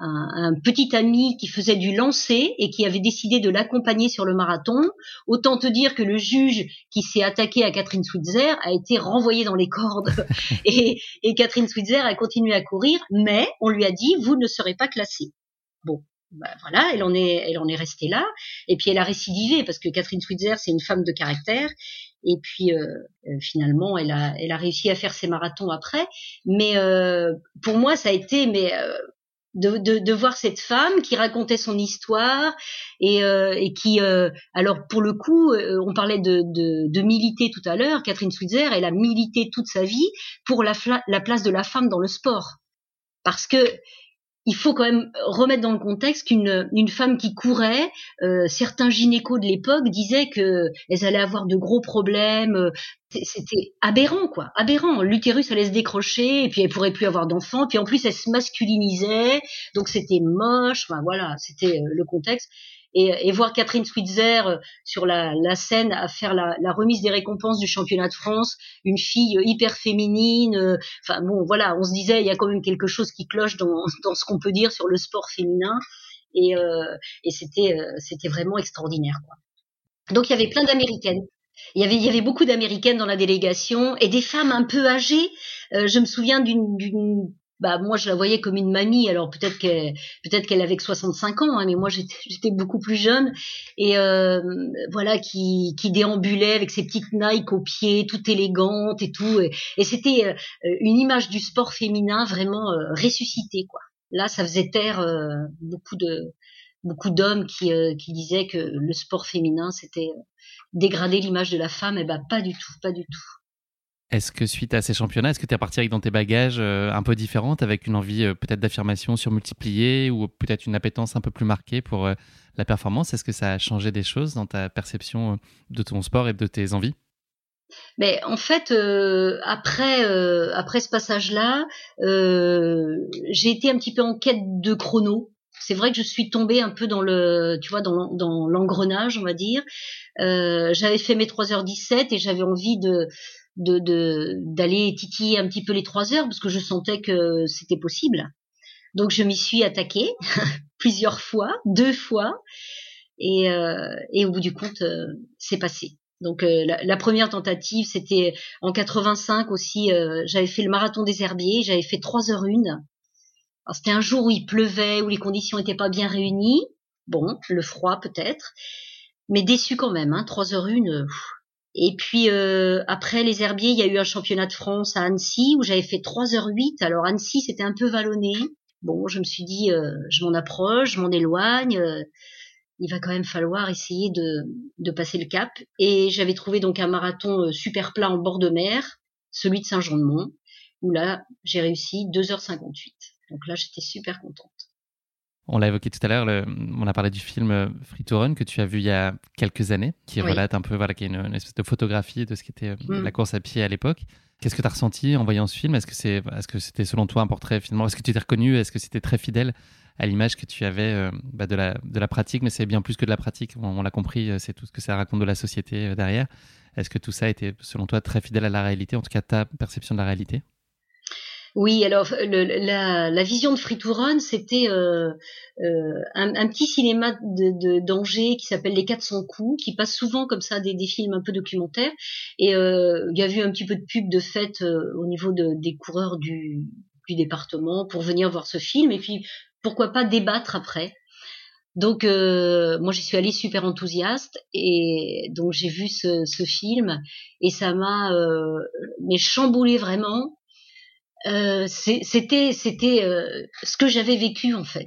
un, petit ami qui faisait du lancer et qui avait décidé de l'accompagner sur le marathon. Autant te dire que le juge qui s'est attaqué à Catherine Switzer a été renvoyé dans les cordes et, et Catherine Switzer a continué à courir, mais on lui a dit vous ne serez pas classé. Bon, bah voilà, elle en est, elle en est restée là. Et puis elle a récidivé parce que Catherine Switzer, c'est une femme de caractère. Et puis euh, euh, finalement, elle a, elle a réussi à faire ses marathons après. Mais euh, pour moi, ça a été, mais de, de, de, voir cette femme qui racontait son histoire et, euh, et qui, euh, alors pour le coup, euh, on parlait de, de, de militer tout à l'heure. Catherine Switzer, elle a milité toute sa vie pour la, la place de la femme dans le sport, parce que il faut quand même remettre dans le contexte qu'une une femme qui courait, euh, certains gynécos de l'époque disaient que elles allaient avoir de gros problèmes. Euh, c'était aberrant, quoi, aberrant. L'utérus allait se décrocher et puis elle pourrait plus avoir d'enfants. Puis en plus, elle se masculinisait, donc c'était moche. Enfin voilà, c'était euh, le contexte et, et voir Catherine Switzer euh, sur la, la, scène à faire la, la, remise des récompenses du championnat de France, une fille euh, hyper féminine. Euh, enfin bon, voilà, on se disait il y a quand même quelque chose qui cloche dans, dans ce qu'on peut dire sur le sport féminin et, euh, et c'était c'était vraiment extraordinaire quoi. Donc il y avait plein d'américaines. Il y avait, il y avait beaucoup d'Américaines dans la délégation et des femmes un peu âgées. Euh, je me souviens d'une bah moi je la voyais comme une mamie. Alors peut-être qu'elle peut-être qu'elle avait que 65 ans hein, mais moi j'étais beaucoup plus jeune. Et euh, voilà qui qui déambulait avec ses petites Nike aux pieds toute élégante et tout. Et, c'était euh, une image du sport féminin vraiment euh, ressuscité quoi. Là ça faisait taire euh, beaucoup de beaucoup d'hommes qui qui disaient que le sport féminin c'était dégrader l'image de la femme. Et ben pas du tout pas du tout
est-ce que suite à ces championnats, est-ce que tu es parti avec dans tes bagages euh, un peu différentes, avec une envie euh, peut-être d'affirmation surmultipliée ou peut-être une appétence un peu plus marquée pour euh, la performance? Est-ce que ça a changé des choses dans ta perception de ton sport et de tes envies?
Mais en fait, après après ce passage-là, j'ai été un petit peu en quête de chrono. C'est vrai que je suis tombée un peu dans le, tu vois, dans, dans l'engrenage, on va dire. j'avais fait mes 3h17 et j'avais envie de de d'aller titiller un petit peu les trois heures parce que je sentais que c'était possible. Donc je m'y suis attaquée plusieurs fois, deux fois, et, euh, et au bout du compte, euh, c'est passé. Donc euh, la, première tentative, c'était en 85 aussi. j'avais fait le marathon des herbiers, j'avais fait trois heures une. C'était un jour où il pleuvait, où les conditions n'étaient pas bien réunies. Bon, le froid peut-être, mais déçu quand même. Hein, 3 heures une, et puis euh, après les herbiers, il y a eu un championnat de France à Annecy où j'avais fait 3h08. Alors Annecy, c'était un peu vallonné. Bon, je me suis dit, euh, je m'en approche, je m'en éloigne. Euh, il va quand même falloir essayer de, de passer le cap. Et j'avais trouvé donc un marathon super plat en bord de mer, celui de Saint-Jean-de-Mont, où là, j'ai réussi 2h58. Donc là, j'étais super contente.
On l'a évoqué tout à l'heure, on a parlé du film euh, Free to Run que tu as vu il y a quelques années, qui relate un peu, voilà, qui est une, espèce de photographie de ce qu'était euh, mm. la course à pied à l'époque. Qu'est-ce que tu as ressenti en voyant ce film? Est-ce que c'est, est-ce que c'était selon toi un portrait finalement? Est-ce que tu t'es reconnu? Est-ce que c'était très fidèle à l'image que tu avais euh, bah, de, la, de la pratique? Mais c'est bien plus que de la pratique. On, l'a compris, c'est tout ce que ça raconte de la société derrière. Est-ce que tout ça était selon toi très fidèle à la réalité, en tout cas ta perception de la réalité?
Oui, alors le, la, la, vision de Free c'était euh, euh, un, petit cinéma de, d'Angers qui s'appelle Les 400 coups, qui passe souvent comme ça des, films un peu documentaires. Et euh, il y a eu un petit peu de pub de fait euh, au niveau de, des coureurs du, département pour venir voir ce film. Et puis pourquoi pas débattre après. Donc moi j'y suis allée super enthousiaste et donc j'ai vu ce, ce, film et ça m'a euh, mais chamboulé vraiment euh, c'était c'était euh, ce que j'avais vécu en fait.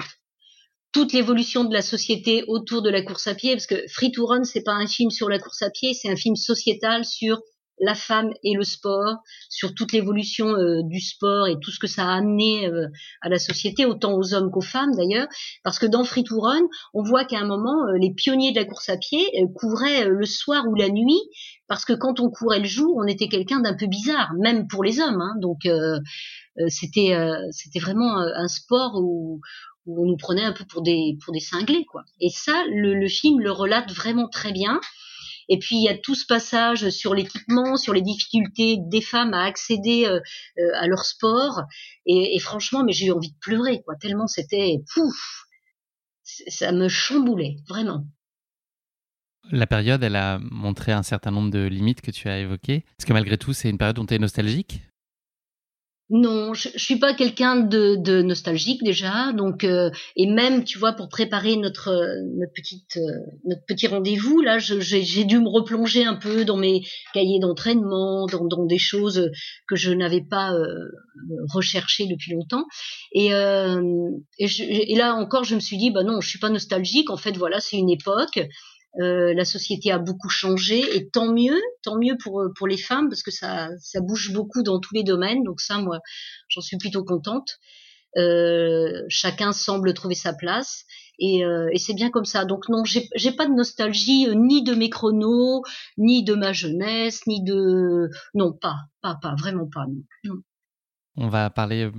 Toute l'évolution de la société autour de la course à pied parce que Free to Run c'est pas un film sur la course à pied c'est un film sociétal sur la femme et le sport, sur toute l'évolution euh, du sport et tout ce que ça a amené euh, à la société, autant aux hommes qu'aux femmes d'ailleurs, parce que dans Free to Run, on voit qu'à un moment, euh, les pionniers de la course à pied couraient le soir ou la nuit, parce que quand on courait le jour, on était quelqu'un d'un peu bizarre, même pour les hommes. Hein, donc c'était c'était vraiment un sport où, on nous prenait un peu pour des pour des cinglés quoi. Et ça, le, le film le relate vraiment très bien. Et puis il y a tout ce passage sur l'équipement, sur les difficultés des femmes à accéder euh, euh, à leur sport. Et, franchement, mais j'ai eu envie de pleurer, quoi. Tellement c'était pouf, ça me chamboulait vraiment.
La période, elle a montré un certain nombre de limites que tu as évoquées. Est-ce que malgré tout, c'est une période dont tu es nostalgique?
Non, je, je suis pas quelqu'un de, de, nostalgique déjà, donc euh, et même tu vois pour préparer notre notre petite euh, notre petit rendez-vous là, j'ai dû me replonger un peu dans mes cahiers d'entraînement, dans, dans, des choses que je n'avais pas euh, recherchées depuis longtemps, et et, je, et, là encore je me suis dit bah non, je suis pas nostalgique, en fait voilà c'est une époque, euh, la société a beaucoup changé et tant mieux, tant mieux pour pour les femmes parce que ça ça bouge beaucoup dans tous les domaines. Donc ça, moi, j'en suis plutôt contente. Euh, chacun semble trouver sa place et, euh, et c'est bien comme ça. Donc non, j'ai pas de nostalgie ni de mes chronos, ni de ma jeunesse, ni de non pas pas pas vraiment pas. Non.
On va parler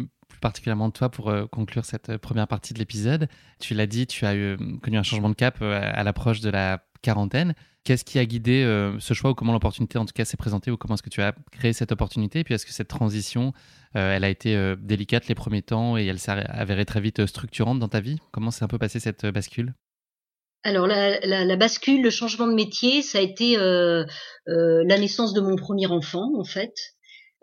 particulièrement de toi pour euh, conclure cette euh, première partie de l'épisode. Tu l'as dit, tu as eu, euh, connu un changement de cap à l'approche de la quarantaine. Qu'est-ce qui a guidé ce choix ou comment l'opportunité en tout cas s'est présentée ou comment est-ce que tu as créé cette opportunité? Et puis est-ce que cette transition, elle a été délicate les premiers temps et elle s'est avérée très vite structurante dans ta vie? Comment s'est un peu passée cette bascule?
Alors la, bascule, le changement de métier, ça a été la naissance de mon premier enfant en fait.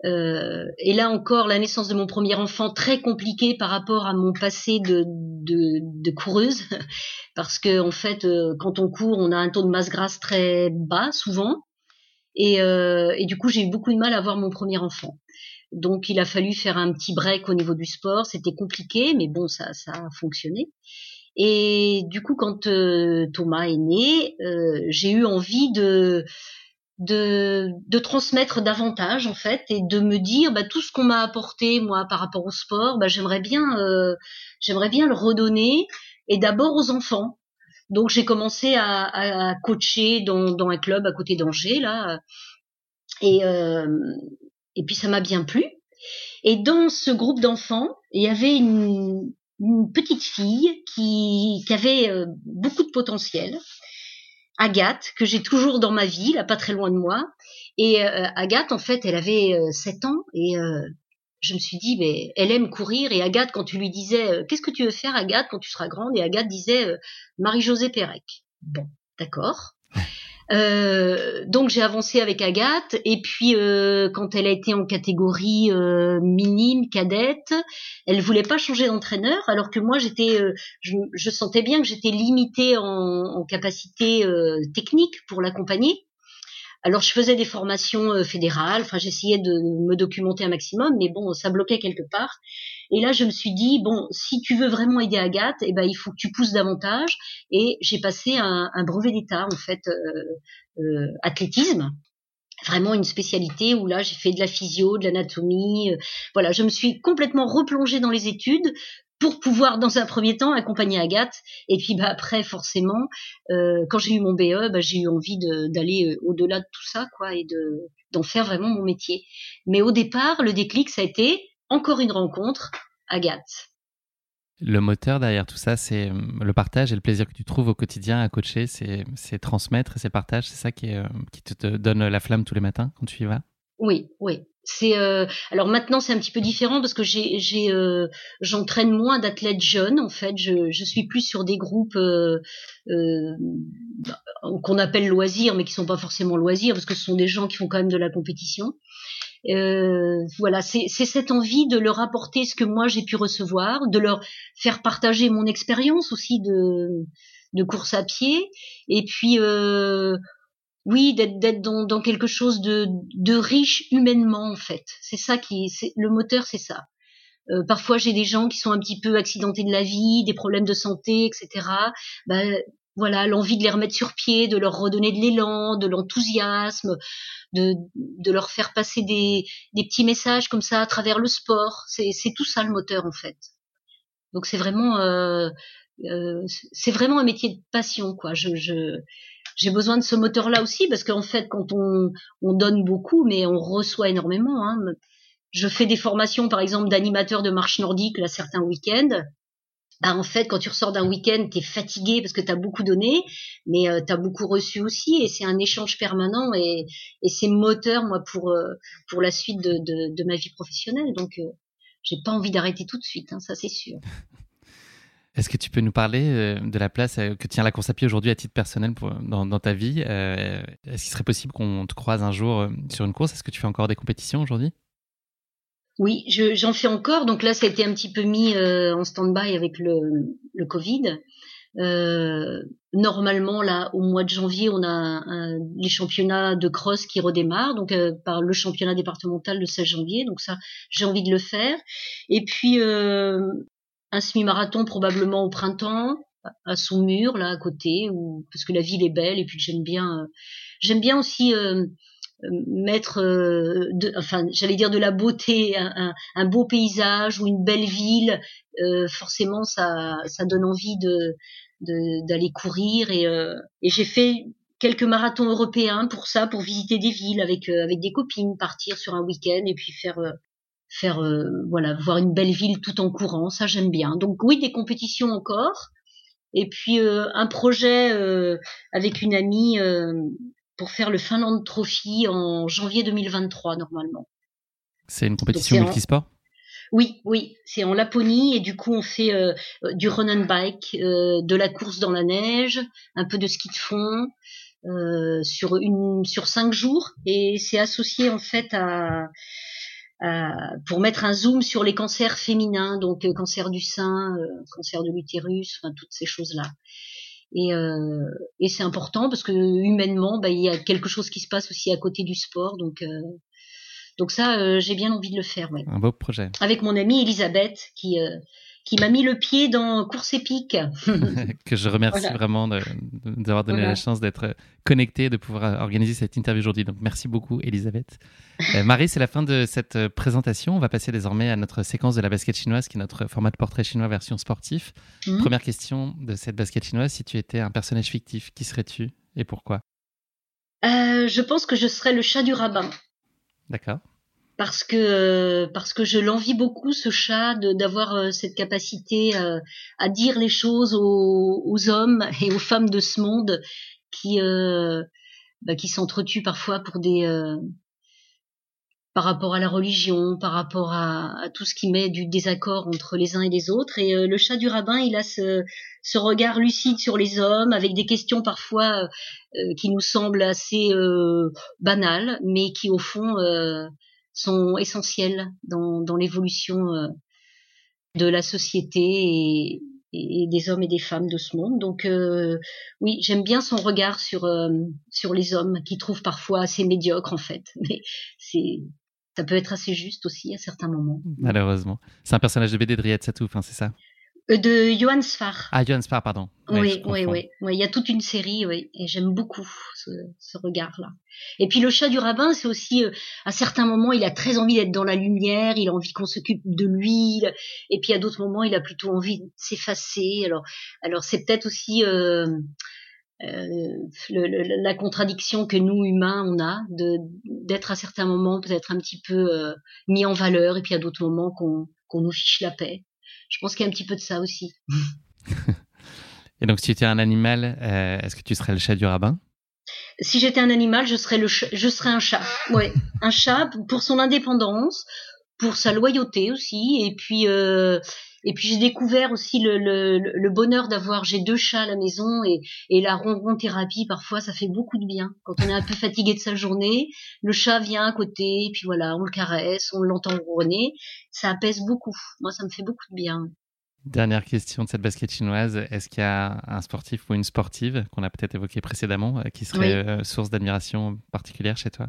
Euh, et là encore, la naissance de mon premier enfant très compliquée par rapport à mon passé de, de, coureuse, parce que en fait, quand on court, on a un taux de masse grasse très bas souvent, et, et du coup, j'ai eu beaucoup de mal à avoir mon premier enfant. Donc, il a fallu faire un petit break au niveau du sport. C'était compliqué, mais bon, ça, ça a fonctionné. Et du coup, quand euh, Thomas est né, euh, j'ai eu envie de, de, transmettre davantage en fait et de me dire bah, tout ce qu'on m'a apporté moi par rapport au sport, bah, j'aimerais bien, euh, j'aimerais bien le redonner et d'abord aux enfants. Donc j'ai commencé à, coacher dans, un club à côté d'Angers là, et et puis ça m'a bien plu. Et dans ce groupe d'enfants, il y avait une, petite fille qui, qui avait euh, beaucoup de potentiel, Agathe, que j'ai toujours dans ma vie, là pas très loin de moi. Et euh, Agathe, en fait, elle avait euh, 7 ans et euh, je me suis dit, mais elle aime courir. Et Agathe, quand tu lui disais, qu'est-ce que tu veux faire, Agathe, quand tu seras grande Et Agathe disait, Marie-Josée Pérec. Bon, d'accord. Euh, donc j'ai avancé avec Agathe et puis euh, quand elle a été en catégorie euh, minime cadette, elle voulait pas changer d'entraîneur alors que moi j'étais, je, sentais bien que j'étais limitée en, en capacité technique pour l'accompagner. Alors je faisais des formations euh, fédérales, enfin j'essayais de me documenter un maximum, mais bon, ça bloquait quelque part. Et là, je me suis dit bon, si tu veux vraiment aider Agathe, eh ben il faut que tu pousses davantage. Et j'ai passé un, brevet d'état en fait euh, euh, athlétisme vraiment une spécialité où là j'ai fait de la physio, de l'anatomie. voilà, je me suis complètement replongée dans les études pour pouvoir dans un premier temps accompagner Agathe et puis bah après forcément euh, quand j'ai eu mon BE bah, j'ai eu envie d'aller euh, au-delà de tout ça quoi et de d'en faire vraiment mon métier mais au départ le déclic ça a été encore une rencontre Agathe.
Le moteur derrière tout ça, c'est euh, le partage et le plaisir que tu trouves au quotidien à coacher, c'est transmettre et c'est partage, c'est ça qui, est, qui te, te, donne la flamme tous les matins quand tu y vas?
Oui, oui, c'est euh, alors maintenant c'est un petit peu différent parce que j'ai euh, j'entraîne moins d'athlètes jeunes en fait. Je, je suis plus sur des groupes euh, euh qu'on appelle loisirs mais qui sont pas forcément loisirs parce que ce sont des gens qui font quand même de la compétition euh, voilà c'est cette envie de leur apporter ce que moi j'ai pu recevoir de leur faire partager mon expérience aussi de de course à pied et puis euh, oui, d'être dans, dans quelque chose de, de riche humainement en fait. C'est ça qui, c'est le moteur, c'est ça. Euh, parfois, j'ai des gens qui sont un petit peu accidentés de la vie, des problèmes de santé, etc. Ben, voilà, l'envie de les remettre sur pied, de leur redonner de l'élan, de l'enthousiasme, de, de leur faire passer des, des petits messages comme ça à travers le sport. C'est tout ça le moteur en fait. Donc c'est vraiment, euh, euh, c'est vraiment un métier de passion quoi. Je, j'ai besoin de ce moteur-là aussi parce qu'en fait, quand on, on, donne beaucoup, mais on reçoit énormément. Hein. Je fais des formations, par exemple, d'animateurs de marche nordique là certains week-ends. Bah, en fait, quand tu ressors d'un week-end, tu es fatigué parce que tu as beaucoup donné, mais euh, tu as beaucoup reçu aussi, et c'est un échange permanent, et, c'est moteur, euh, pour la suite de, ma vie professionnelle. Donc, euh, j'ai pas envie d'arrêter tout de suite, hein, ça c'est sûr.
Est-ce que tu peux nous parler euh, de la place euh, que tient la course à pied aujourd'hui à titre personnel dans, ta vie Est-ce qu'il serait possible qu'on te croise un jour sur une course? Est-ce que tu fais encore des compétitions aujourd'hui?
Oui, j'en fais encore. Donc là, ça a été un petit peu mis en stand-by avec le, Covid. normalement, là, au mois de janvier, on a les championnats de cross qui redémarrent, donc par le championnat départemental le 16 janvier. Donc ça, j'ai envie de le faire. Et puis, un semi-marathon probablement au printemps à Saumur là à côté parce que la ville est belle et puis j'aime bien euh, j'aime bien aussi euh, euh, mettre de, enfin j'allais dire de la beauté un, un, beau paysage ou une belle ville forcément ça ça donne envie de d'aller courir et, et j'ai fait quelques marathons européens pour ça pour visiter des villes avec avec des copines partir sur un week-end et puis faire faire euh, voilà voir une belle ville tout en courant ça j'aime bien. Donc oui des compétitions encore. Et puis euh, un projet euh, avec une amie pour faire le Finland Trophy en janvier 2023 normalement
c'est une compétition multisport?
Oui, oui, c'est en Laponie et du coup on fait euh, du run and bike, euh, de la course dans la neige, un peu de ski de fond euh, sur une sur cinq jours et c'est associé en fait à, pour mettre un zoom sur les cancers féminins, donc cancer du sein, cancer de l'utérus, enfin toutes ces choses là. Et, et c'est important parce que humainement, bah, il y a quelque chose qui se passe aussi à côté du sport, donc donc ça, euh, j'ai bien envie de le faire. Ouais.
Un beau projet.
Avec mon amie Elisabeth, qui euh, qui m'a mis le pied dans course épique.
que je remercie vraiment d'avoir donné la chance d'être connecté, de pouvoir organiser cette interview aujourd'hui. Donc merci beaucoup, Elisabeth. Euh, Marie, c'est la fin de cette présentation. On va passer désormais à notre séquence de la basket chinoise, qui est notre format de portrait chinois version sportif. Mhm. Première question de cette basket chinoise si tu étais un personnage fictif, qui serais-tu et pourquoi?
Je pense que je serais le chat du rabbin.
D'accord.
Parce que parce que je l'envie beaucoup ce chat d'avoir euh, cette capacité euh, à dire les choses aux, hommes et aux femmes de ce monde qui euh, bah, qui s'entretuent parfois pour des par rapport à la religion, par rapport à, tout ce qui met du désaccord entre les uns et les autres. Et le chat du rabbin, il a ce, ce regard lucide sur les hommes, avec des questions parfois euh, qui nous semblent assez euh, banales, mais qui au fond euh, sont essentielles dans, dans l'évolution de la société et, et, des hommes et des femmes de ce monde. Donc oui, j'aime bien son regard sur sur les hommes qui trouvent parfois assez médiocres en fait, mais c'est ça peut être assez juste aussi à certains moments.
Malheureusement, c'est un personnage de BD de Riyad Satouf, hein, c'est ça?
euh, de Johan Sfar.
Ah, Johan Sfar, pardon.
oui, oui, oui, Il y a toute une série, oui, et j'aime beaucoup ce, regard-là. Et puis le chat du rabbin, c'est aussi, euh, à certains moments, il a très envie d'être dans la lumière, il a envie qu'on s'occupe de lui, et puis à d'autres moments, il a plutôt envie de s'effacer. Alors, alors c'est peut-être aussi euh, la contradiction que nous humains on a de d'être à certains moments peut-être un petit peu mis en valeur, et puis à d'autres moments qu'on qu'on nous fiche la paix je pense qu'il y a un petit peu de ça aussi.
Et donc, si tu étais un animal, euh, est-ce que tu serais le chat du rabbin?
Si j'étais un animal, je serais, le je serais un chat. Ouais, un chat pour son indépendance, pour sa loyauté aussi. Et puis, euh, et puis j'ai découvert aussi le, le, le bonheur d'avoir, j'ai deux chats à la maison et, et la ronron thérapie, parfois, ça fait beaucoup de bien. Quand on est un peu fatigué de sa journée, le chat vient à côté, et puis voilà, on le caresse, on l'entend ronronner. Ça apaise beaucoup. Moi, ça me fait beaucoup de bien.
Dernière question de cette basket chinoise. Est-ce qu'il y a un sportif ou une sportive qu'on a peut-être évoqué précédemment euh, qui serait euh, source d'admiration particulière chez toi?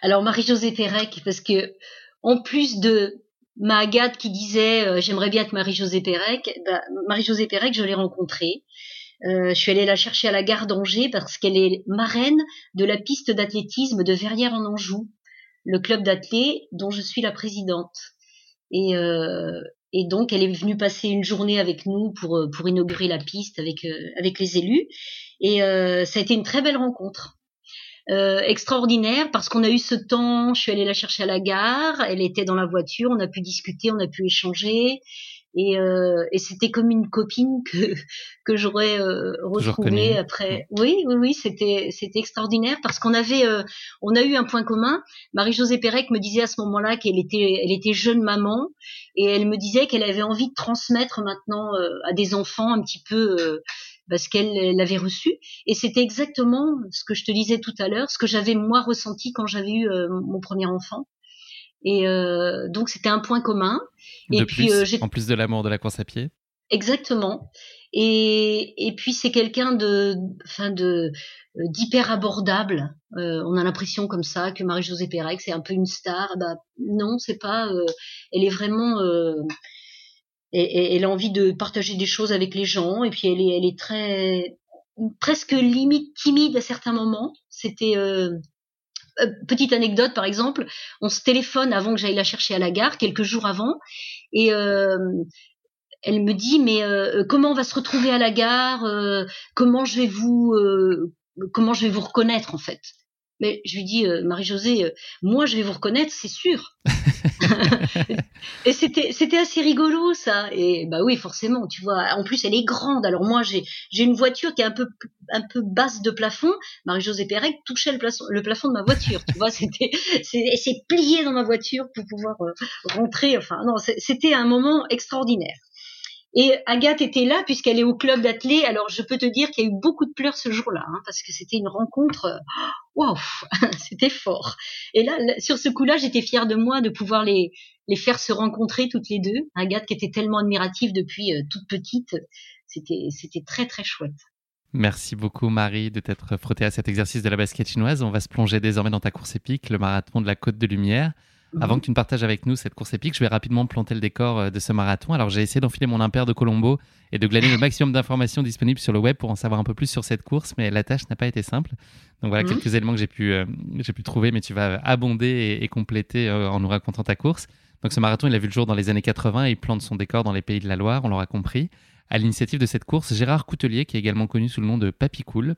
Alors Marie-Josée Pérec, parce que en plus de ma Agathe qui disait euh, j'aimerais bien être Marie-Josée Pérec, bah, Marie-Josée Pérec, je l'ai rencontrée. Euh, je suis allée la chercher à la gare d'Angers parce qu'elle est marraine de la piste d'athlétisme de Verrières en Anjou, le club d'athlètes dont je suis la présidente. Et, euh, et donc elle est venue passer une journée avec nous pour pour inaugurer la piste avec avec les élus. Et ça a été une très belle rencontre. Euh, extraordinaire parce qu'on a eu ce temps. Je suis allée la chercher à la gare. Elle était dans la voiture. On a pu discuter, on a pu échanger. Et, euh, et c'était comme une copine que que j'aurais euh, retrouvée après. Oui, oui, oui, c'était c'était extraordinaire parce qu'on avait euh, on a eu un point commun. Marie-Josée Pérec me disait à ce moment-là qu'elle était elle était jeune maman et elle me disait qu'elle avait envie de transmettre maintenant euh, à des enfants un petit peu parce qu'elle l'avait reçu. Et c'était exactement ce que je te disais tout à l'heure, ce que j'avais moi ressenti quand j'avais eu euh, mon premier enfant. Et euh, donc c'était un point commun.
et puis euh, en plus de l'amour de la course à pied.
Exactement. Et, et puis c'est quelqu'un de, enfin de d'hyper abordable. on a l'impression comme ça que Marie-Josée Pérec c'est un peu une star. Bah non, c'est pas. elle est vraiment et, elle a envie de partager des choses avec les gens et puis elle est, elle est très presque limite timide à certains moments. C'était euh, euh, petite anecdote par exemple, on se téléphone avant que j'aille la chercher à la gare quelques jours avant et euh, elle me dit mais euh, comment on va se retrouver à la gare Comment je vais vous comment je vais vous reconnaître en fait? Mais je lui dis, Marie-Josée, moi je vais vous reconnaître, c'est sûr. Et c'était assez rigolo ça. Et bah oui, forcément, tu vois. En plus, elle est grande. Alors moi, j'ai une voiture qui est un peu basse de plafond. Marie-Josée Pérec touchait le plafond le plafond de ma voiture. Tu vois, c'était c'est pliée dans ma voiture pour pouvoir euh, rentrer. Enfin non, c'était un moment extraordinaire. Et Agathe était là puisqu'elle est au club d'athlée. Alors je peux te dire qu'il y a eu beaucoup de pleurs ce jour-là hein, parce que c'était une rencontre. Euh, waouh, c'était fort. Et là, sur ce coup-là, j'étais fière de moi de pouvoir les les faire se rencontrer toutes les deux. Agathe qui était tellement admirative depuis euh, toute petite, c'était c'était très très chouette.
Merci beaucoup Marie de t'être frottée à cet exercice de la basket chinoise. On va se plonger désormais dans ta course épique, le marathon de la Côte de Lumière. Mhm. Avant que tu ne partages avec nous cette course épique, je vais rapidement planter le décor euh, de ce marathon. Alors j'ai essayé d'enfiler mon impair de Colombo et de glaner le maximum d'informations disponibles sur le web pour en savoir un peu plus sur cette course, mais la tâche n'a pas été simple. Donc voilà mhm. quelques éléments que j'ai pu, euh, j'ai pu trouver, mais tu vas abonder et, compléter euh, en nous racontant ta course. Donc ce marathon, il a vu le jour dans les années 80 et il plante son décor dans les pays de la Loire, on l'aura compris. À l'initiative de cette course, Gérard Coutelier, qui est également connu sous le nom de Papy Cool.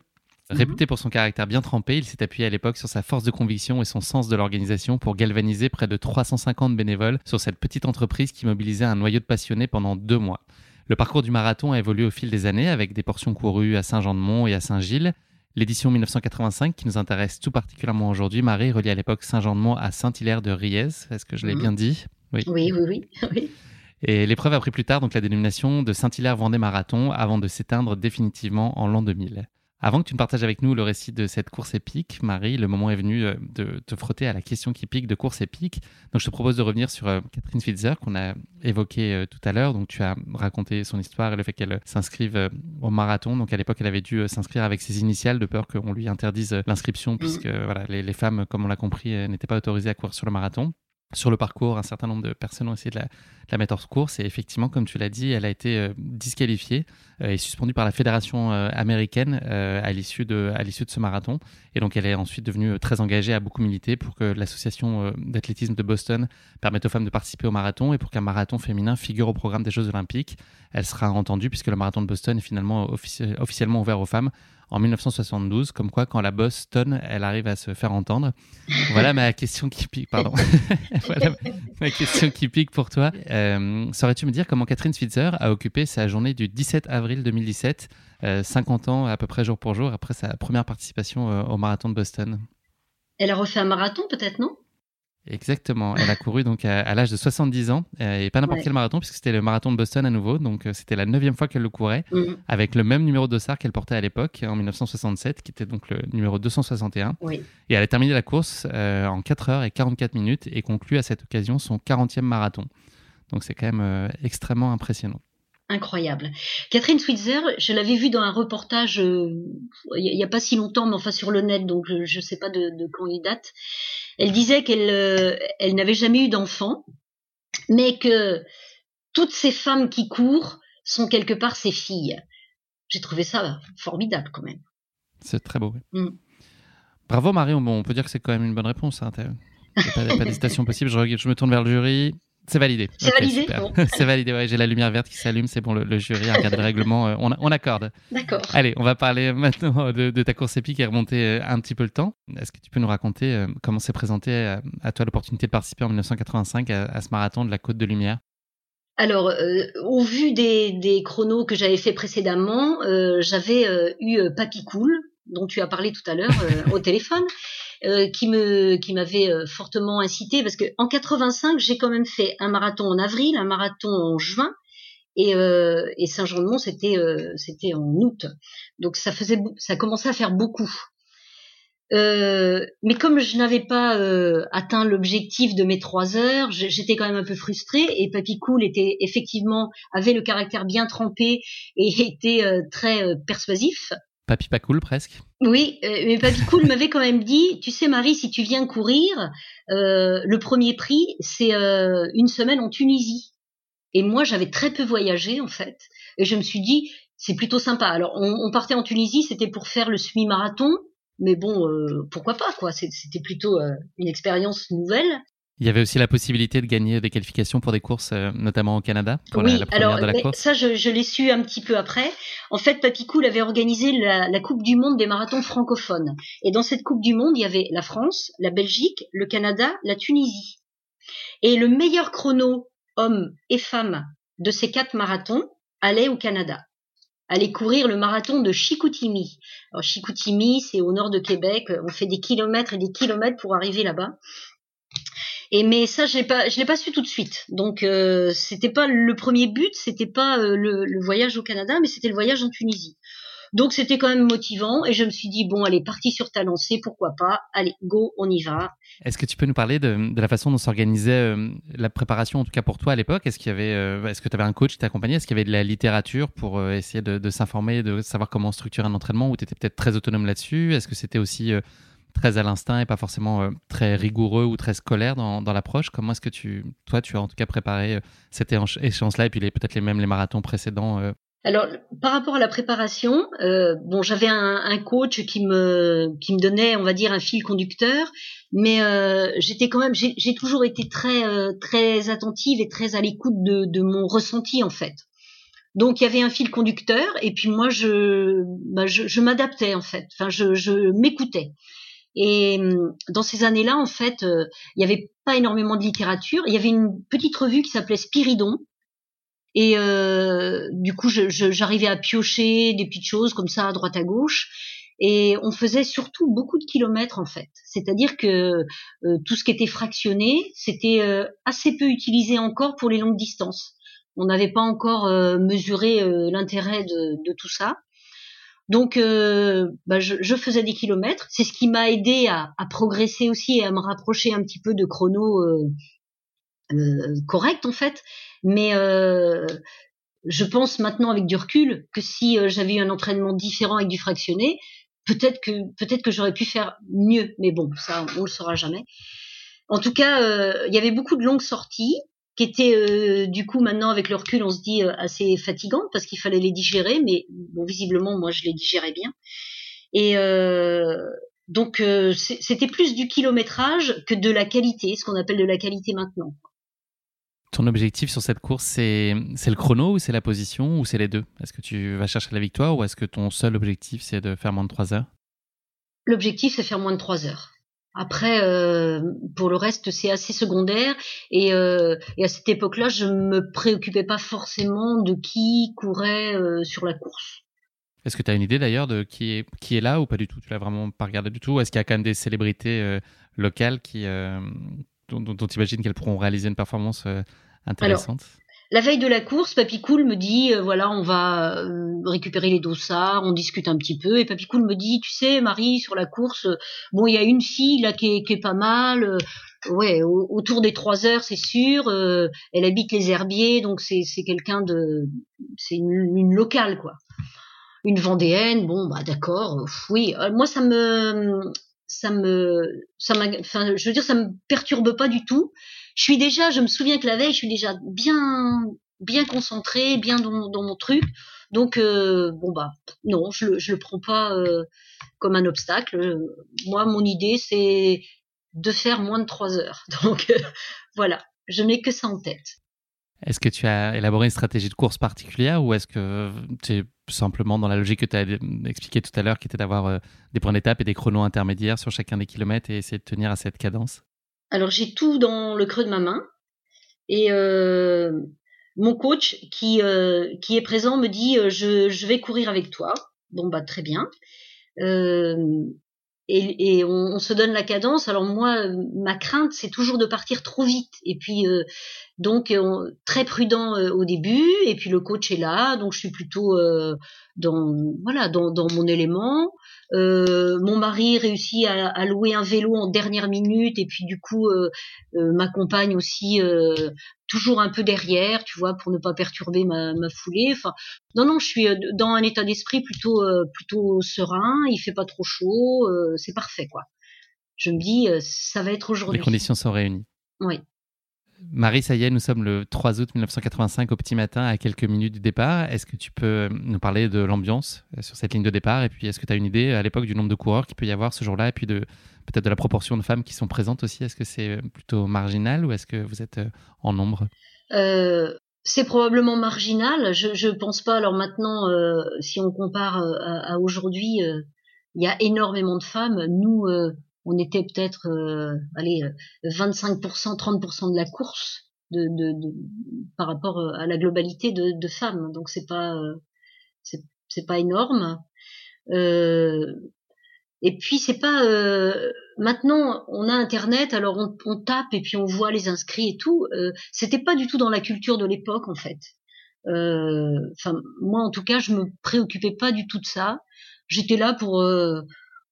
Réputé pour son caractère bien trempé, il s'est appuyé à l'époque sur sa force de conviction et son sens de l'organisation pour galvaniser près de 350 bénévoles sur cette petite entreprise qui mobilisait un noyau de passionnés pendant deux mois. Le parcours du marathon a évolué au fil des années avec des portions courues à Saint-Jean-de-Mont et à Saint-Gilles. L'édition 1985 qui nous intéresse tout particulièrement aujourd'hui, Marie, relie à l'époque Saint-Jean-de-Mont à Saint-Hilaire de Riez. Est-ce que je l'ai mhm. bien dit?
Oui. oui, oui, oui.
Et l'épreuve a pris plus tard donc la dénomination de Saint-Hilaire-Vendée Marathon avant de s'éteindre définitivement en l'an 2000. Avant que tu ne partages avec nous le récit de cette course épique, Marie, le moment est venu euh, de te frotter à la question qui pique de course épique. Donc je te propose de revenir sur euh, Catherine Switzer qu'on a évoquée euh, tout à l'heure. Donc tu as raconté son histoire et le fait qu'elle s'inscrive au marathon. Donc à l'époque, elle avait dû s'inscrire avec ses initiales de peur qu'on lui interdise l'inscription mmh. puisque voilà, les, femmes, comme on l'a compris, n'étaient pas autorisées à courir sur le marathon sur le parcours, un certain nombre de personnes ont essayé de la, mettre hors course et effectivement, comme tu l'as dit, elle a été euh, disqualifiée euh, et suspendue par la fédération euh, américaine à l'issue de à l'issue de ce marathon. Et donc, elle est ensuite devenue très engagée, à beaucoup milité pour que l'association d'athlétisme de Boston permette aux femmes de participer au marathon et pour qu'un marathon féminin figure au programme des Jeux Olympiques. Elle sera entendue puisque le marathon de Boston est finalement officiellement ouvert aux femmes en 1972, comme quoi quand la Boston, elle arrive à se faire entendre. Voilà ma question qui pique, pardon. voilà ma question qui pique pour toi. Euh, saurais-tu me dire comment Catherine Switzer a occupé sa journée du 17 avril 2017, 50 euh, ans à peu près jour pour jour après sa première participation euh, au marathon de Boston?
Elle a refait un marathon peut-être, non?
Exactement. Elle a couru donc à, l'âge de 70 ans euh, et pas n'importe quel marathon puisque c'était le marathon de Boston à nouveau. Donc euh, c'était la neuvième fois qu'elle le courait mhm. avec le même numéro de dossard qu'elle portait à l'époque en 1967 qui était donc le numéro 261. Et elle a terminé la course euh, en 4 heures et 44 minutes et conclut à cette occasion son 40e marathon. Donc c'est quand même extrêmement impressionnant
incroyable. Catherine Switzer, je l'avais vue dans un reportage il n'y a, pas si longtemps, mais enfin sur le net, donc je ne sais pas de, de quand il date. Elle disait qu'elle euh, elle n'avait jamais eu d'enfant, mais que toutes ces femmes qui courent sont quelque part ses filles. J'ai trouvé ça formidable quand même.
C'est très beau. Mm. Bravo Marie, bon, on peut dire que c'est quand même une bonne réponse. Hein. pas, pas d'hésitation possible. Je, je, me tourne vers le jury. C'est validé.
C'est validé.
c'est validé. Ouais, j'ai la lumière verte qui s'allume. C'est bon. Le, jury regarde le règlement. Euh, on, on, accorde.
D'accord.
Allez, on va parler maintenant de, ta course épique et remonter euh, un petit peu le temps. Est-ce que tu peux nous raconter euh, comment s'est présentée à, toi l'opportunité de participer en 1985 à, ce marathon de la Côte de Lumière?
Alors, au vu des, des chronos que j'avais fait précédemment, j'avais eu Papy Cool, dont tu as parlé tout à l'heure au téléphone, euh, qui me qui m'avait euh, fortement incité parce que en 85 j'ai quand même fait un marathon en avril, un marathon en juin et, euh, et Saint-Jean-de-Mont c'était c'était en août donc ça faisait ça commençait à faire beaucoup mais comme je n'avais pas atteint l'objectif de mes trois heures, j'étais quand même un peu frustrée. Et Papy Cool était effectivement avait le caractère bien trempé et était très persuasif.
Papy pas presque.
Oui, euh, mais Papy cool m'avait quand même dit, tu sais Marie, si tu viens courir, euh, le premier prix c'est euh, une semaine en Tunisie. Et moi j'avais très peu voyagé en fait, et je me suis dit c'est plutôt sympa. Alors on, partait en Tunisie, c'était pour faire le semi-marathon, mais bon pourquoi pas quoi. C'était plutôt une expérience nouvelle.
Il y avait aussi la possibilité de gagner des qualifications pour des courses, euh, notamment au Canada,
pour oui, alors, Ça, je, l'ai su un petit peu après. En fait, Papy avait organisé la, Coupe du Monde des marathons francophones. Et dans cette Coupe du Monde, il y avait la France, la Belgique, le Canada, la Tunisie. Et le meilleur chrono, homme et femme, de ces quatre marathons allait au Canada aller courir le marathon de Chicoutimi. Alors Chicoutimi, c'est au nord de Québec. On fait des kilomètres et des kilomètres pour arriver là-bas. Mais ça, je l'ai pas, je l'ai pas su tout de suite. Donc euh, c'était pas le premier but, c'était pas euh, le, voyage au Canada, mais c'était le voyage en Tunisie. Donc c'était quand même motivant et je me suis dit bon allez parti sur ta lancée pourquoi pas? Allez go on y va.
Est-ce que tu peux nous parler de, la façon dont s'organisait euh, la préparation en tout cas pour toi à l'époque? Est-ce qu'il y avait euh, est-ce que tu avais un coach qui t'accompagnait? Est-ce qu'il y avait de la littérature pour essayer de, de s'informer de savoir comment structurer un entraînement ou tu étais peut-être très autonome là-dessus? Est-ce que c'était aussi très à l'instinct et pas forcément très rigoureux ou très scolaire dans, l'approche Comment est-ce que tu toi tu as en tout cas préparé cette échéance-là et puis peut-être les mêmes les marathons précédents
alors, par rapport à la préparation, euh, bon, j'avais un, coach qui me qui me donnait, on va dire, un fil conducteur, mais euh, j'étais quand même, j'ai toujours été très euh, très attentive et très à l'écoute de, mon ressenti en fait. Donc il y avait un fil conducteur et puis moi je bah, je, m'adaptais en fait. Enfin, je m'écoutais. Et hum, dans ces années-là, en fait, euh, il n'y avait pas énormément de littérature. Il y avait une petite revue qui s'appelait Spiridon, et euh, du coup, j'arrivais à piocher des petites choses comme ça à droite à gauche. Et on faisait surtout beaucoup de kilomètres en fait. C'est-à-dire que euh, tout ce qui était fractionné, c'était euh, assez peu utilisé encore pour les longues distances. On n'avait pas encore euh, mesuré l'intérêt de, de, tout ça. Donc, bah, je, faisais des kilomètres. C'est ce qui m'a aidé à, progresser aussi et à me rapprocher un petit peu de chrono correct en fait. Mais euh, je pense maintenant avec du recul que si euh, j'avais eu un entraînement différent avec du fractionné, peut-être que peut-être que j'aurais pu faire mieux. Mais bon, ça on le saura jamais. En tout cas, euh, il y avait beaucoup de longues sorties qui étaient du coup maintenant avec le recul, on se dit assez fatigantes parce qu'il fallait les digérer. Mais bon, visiblement moi je les digérais bien. Et donc c'était plus du kilométrage que de la qualité, ce qu'on appelle de la qualité maintenant.
Ton objectif sur cette course, c'est le chrono ou c'est la position ou c'est les deux? Est-ce que tu vas chercher la victoire ou est-ce que ton seul objectif, c'est de faire moins de 3 heures?
L'objectif, c'est faire moins de 3 heures. Après, euh, pour le reste, c'est assez secondaire. Et, euh, et à cette époque-là, je me préoccupais pas forcément de qui courait euh, sur la course.
Est-ce que tu as une idée d'ailleurs de qui est, qui est là ou pas du tout? Tu l'as vraiment pas regardé du tout? Est-ce qu'il y a quand même des célébrités locales qui, euh, dont, tu imagines qu'elles pourront réaliser une performance intéressante?
La veille de la course, Papy Cool me dit euh, voilà, on va euh, récupérer les dossards, on discute un petit peu. Et Papy Cool me dit tu sais, Marie, sur la course, bon, il y a une fille là qui est, pas mal. ouais, autour des trois heures, c'est sûr. elle habite les Herbiers, donc c'est quelqu'un de, c'est une, une, locale quoi. Une Vendéenne, bon bah d'accord, oui. moi ça me ça me, ça enfin, je veux dire, ça me perturbe pas du tout. Je suis déjà, je me souviens que la veille, je suis déjà bien, bien concentrée, bien dans, mon truc. Donc, euh, bon bah, non, je le, le prends pas euh, comme un obstacle. Moi, mon idée, c'est de faire moins de trois heures. Donc, euh, voilà, je n'ai que ça en tête.
Est-ce que tu as élaboré une stratégie de course particulière ou est-ce que tu es simplement dans la logique que tu as expliqué tout à l'heure, qui était d'avoir des points d'étape et des chronos intermédiaires sur chacun des kilomètres et essayer de tenir à cette cadence?
Alors j'ai tout dans le creux de ma main et euh, mon coach qui, euh, qui est présent me dit je, je, vais courir avec toi. Bon bah très bien. Et, et on, se donne la cadence. Alors moi, ma crainte, c'est toujours de partir trop vite. Et puis donc euh, très prudent euh, au début, et puis le coach est là, donc je suis plutôt euh, dans voilà dans, dans mon élément. Mon mari réussit à, à, louer un vélo en dernière minute, et puis du coup m'accompagne aussi toujours un peu derrière, tu vois, pour ne pas perturber ma, ma foulée. Enfin, non, non, je suis dans un état d'esprit plutôt plutôt serein. Il fait pas trop chaud, c'est parfait, quoi. Je me dis, ça va être aujourd'hui.
Les conditions sont réunies.
Oui.
Marie, ça y est, nous sommes le 3 août 1985 au petit matin, à quelques minutes du départ. Est-ce que tu peux euh, nous parler de l'ambiance euh, sur cette ligne de départ? Et puis, est-ce que tu as une idée à l'époque du nombre de coureurs qu'il peut y avoir ce jour-là? Et puis, de, peut-être de la proportion de femmes qui sont présentes aussi Est-ce que c'est euh, plutôt marginal ou est-ce que vous êtes en nombre?
C'est probablement marginal. Je ne pense pas. Alors maintenant, si on compare à aujourd'hui, il y a énormément de femmes. Nous, on était peut-être, allez, 25%, 30% de la course de, par rapport à la globalité de, femmes. Donc c'est pas, c'est pas énorme. Euh, et puis c'est pas euh, maintenant on a internet alors on, tape et puis on voit les inscrits et tout. Euh, C'était pas du tout dans la culture de l'époque en fait. Euh, enfin moi en tout cas je me préoccupais pas du tout de ça. J'étais là pour euh,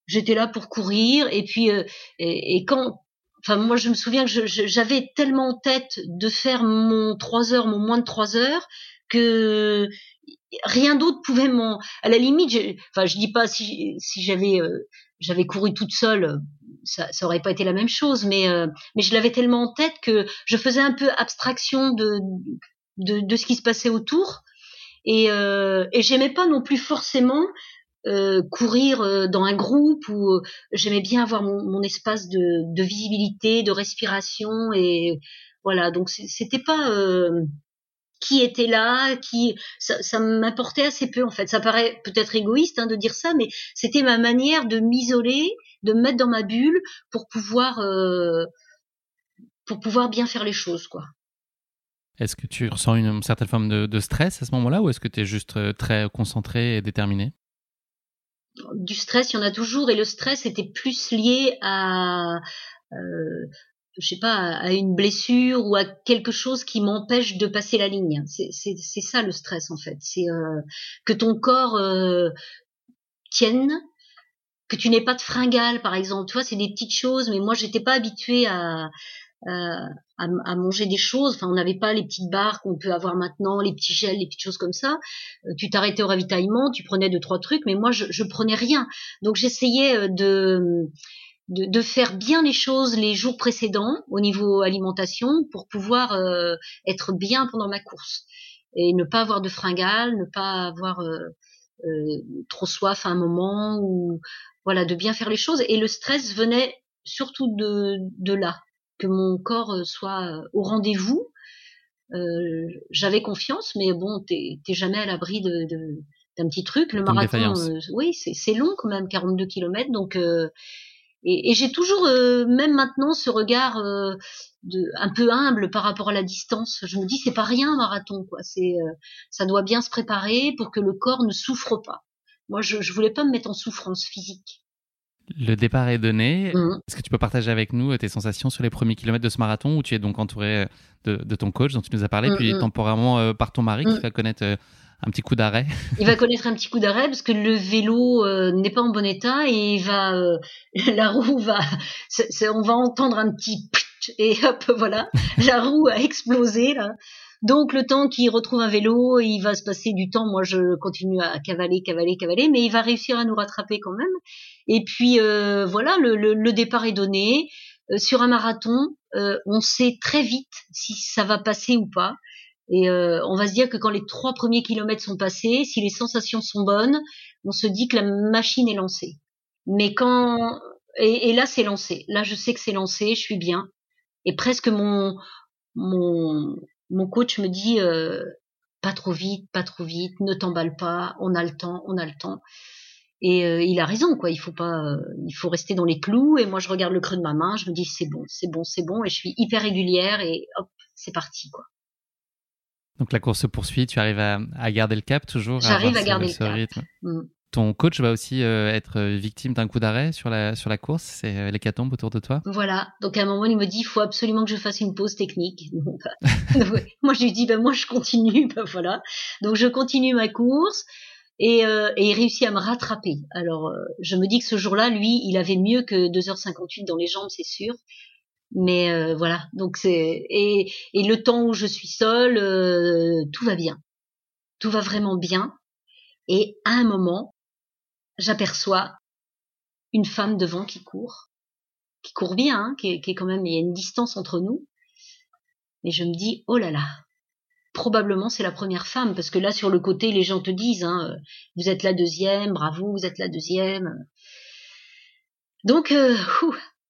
j'étais là pour courir et puis et, et, quand enfin moi je me souviens que j'avais tellement en tête de faire mon 3 heures mon moins de 3 heures que rien d'autre pouvait m'en à la limite je, enfin je dis pas si si j'avais euh, j'avais couru toute seule ça ça aurait pas été la même chose mais euh, mais je l'avais tellement en tête que je faisais un peu abstraction de de, de ce qui se passait autour et euh, et j'aimais pas non plus forcément euh, courir dans un groupe où j'aimais bien avoir mon, espace de, visibilité de respiration et voilà donc c'était pas qui était là, qui ça, ça m'importait assez peu en fait. Ça paraît peut-être égoïste hein, de dire ça, mais c'était ma manière de m'isoler, de me mettre dans ma bulle pour pouvoir euh, pour pouvoir bien faire les choses quoi.
Est-ce que tu ressens une, certaine forme de, stress à ce moment-là ou est-ce que tu es juste euh, très concentré et déterminé?
Du stress, il y en a toujours et le stress était plus lié à euh, je sais pas, à une blessure ou à quelque chose qui m'empêche de passer la ligne. C'est ça le stress en fait. C'est euh, que ton corps euh, tienne, que tu n'aies pas de fringale par exemple. Tu vois, c'est des petites choses, mais moi j'étais pas habituée à, à, à, manger des choses. Enfin, on n'avait pas les petites barres qu'on peut avoir maintenant, les petits gels, les petites choses comme ça. Euh, tu t'arrêtais au ravitaillement, tu prenais deux trois trucs, mais moi je, je prenais rien. Donc j'essayais euh, de de, de, faire bien les choses les jours précédents au niveau alimentation pour pouvoir euh, être bien pendant ma course et ne pas avoir de fringales, ne pas avoir euh, euh, trop soif à un moment ou voilà de bien faire les choses et le stress venait surtout de, de là que mon corps soit au rendez-vous. Euh, J'avais confiance, mais bon, t'es jamais à l'abri de, de d'un petit truc. Le marathon, oui, c'est long quand même, 42 km, donc et, et j'ai toujours, euh, même maintenant, ce regard euh, de, un peu humble par rapport à la distance. Je me dis, c'est pas rien un marathon, quoi. C'est, euh, ça doit bien se préparer pour que le corps ne souffre pas. Moi, je, je voulais pas me mettre en souffrance physique.
Le départ est donné. Mmh. Est-ce que tu peux partager avec nous tes sensations sur les premiers kilomètres de ce marathon où tu es donc entouré de, de ton coach dont tu nous as parlé, mmh, puis mmh. temporairement par ton mari qui va connaître un petit coup d'arrêt?
il va connaître un petit coup d'arrêt parce que le vélo euh, n'est pas en bon état et il va, euh, la roue va, on va entendre un petit et hop, voilà, la roue a explosé là. Donc le temps qu'il retrouve un vélo, il va se passer du temps. Moi, je continue à cavaler, cavaler, cavaler, mais il va réussir à nous rattraper quand même. Et puis euh, voilà, le, départ est donné. sur un marathon, on sait très vite si ça va passer ou pas. Et euh, on va se dire que quand les trois premiers kilomètres sont passés, si les sensations sont bonnes, on se dit que la machine est lancée. Mais quand et, et là c'est lancé, là je sais que c'est lancé, je suis bien. Et presque mon mon mon coach me dit euh, pas trop vite, pas trop vite, ne t'emballe pas, on a le temps, on a le temps. Et euh, il a raison, quoi. Il faut pas, euh, il faut rester dans les clous. Et moi, je regarde le creux de ma main, je me dis c'est bon, c'est bon, c'est bon. Et je suis hyper régulière et hop, c'est parti, quoi.
Donc la course se poursuit, tu arrives à, à garder le cap toujours
J'arrive à, garder le cap. Rythme.
Mm. Ton coach va aussi euh, être victime d'un coup d'arrêt sur la, sur la course, c'est euh, l'hécatombe autour de toi?
Voilà, donc à un moment il me dit il faut absolument que je fasse une pause technique. moi je lui dis ben moi je continue, ben voilà. Donc je continue ma course et, euh, et il réussit à me rattraper. Alors euh, je me dis que ce jour-là, lui, il avait mieux que 2h58 dans les jambes, c'est sûr. Mais euh, voilà, donc c'est et, et le temps où je suis seule, euh, tout va bien, tout va vraiment bien. Et à un moment, j'aperçois une femme devant qui court, qui court bien, hein, qui, est, qui, est, quand même, il y a une distance entre nous. Et je me dis, oh là là, probablement c'est la première femme, parce que là sur le côté, les gens te disent, hein, vous êtes la deuxième, bravo, vous êtes la deuxième. Donc, euh,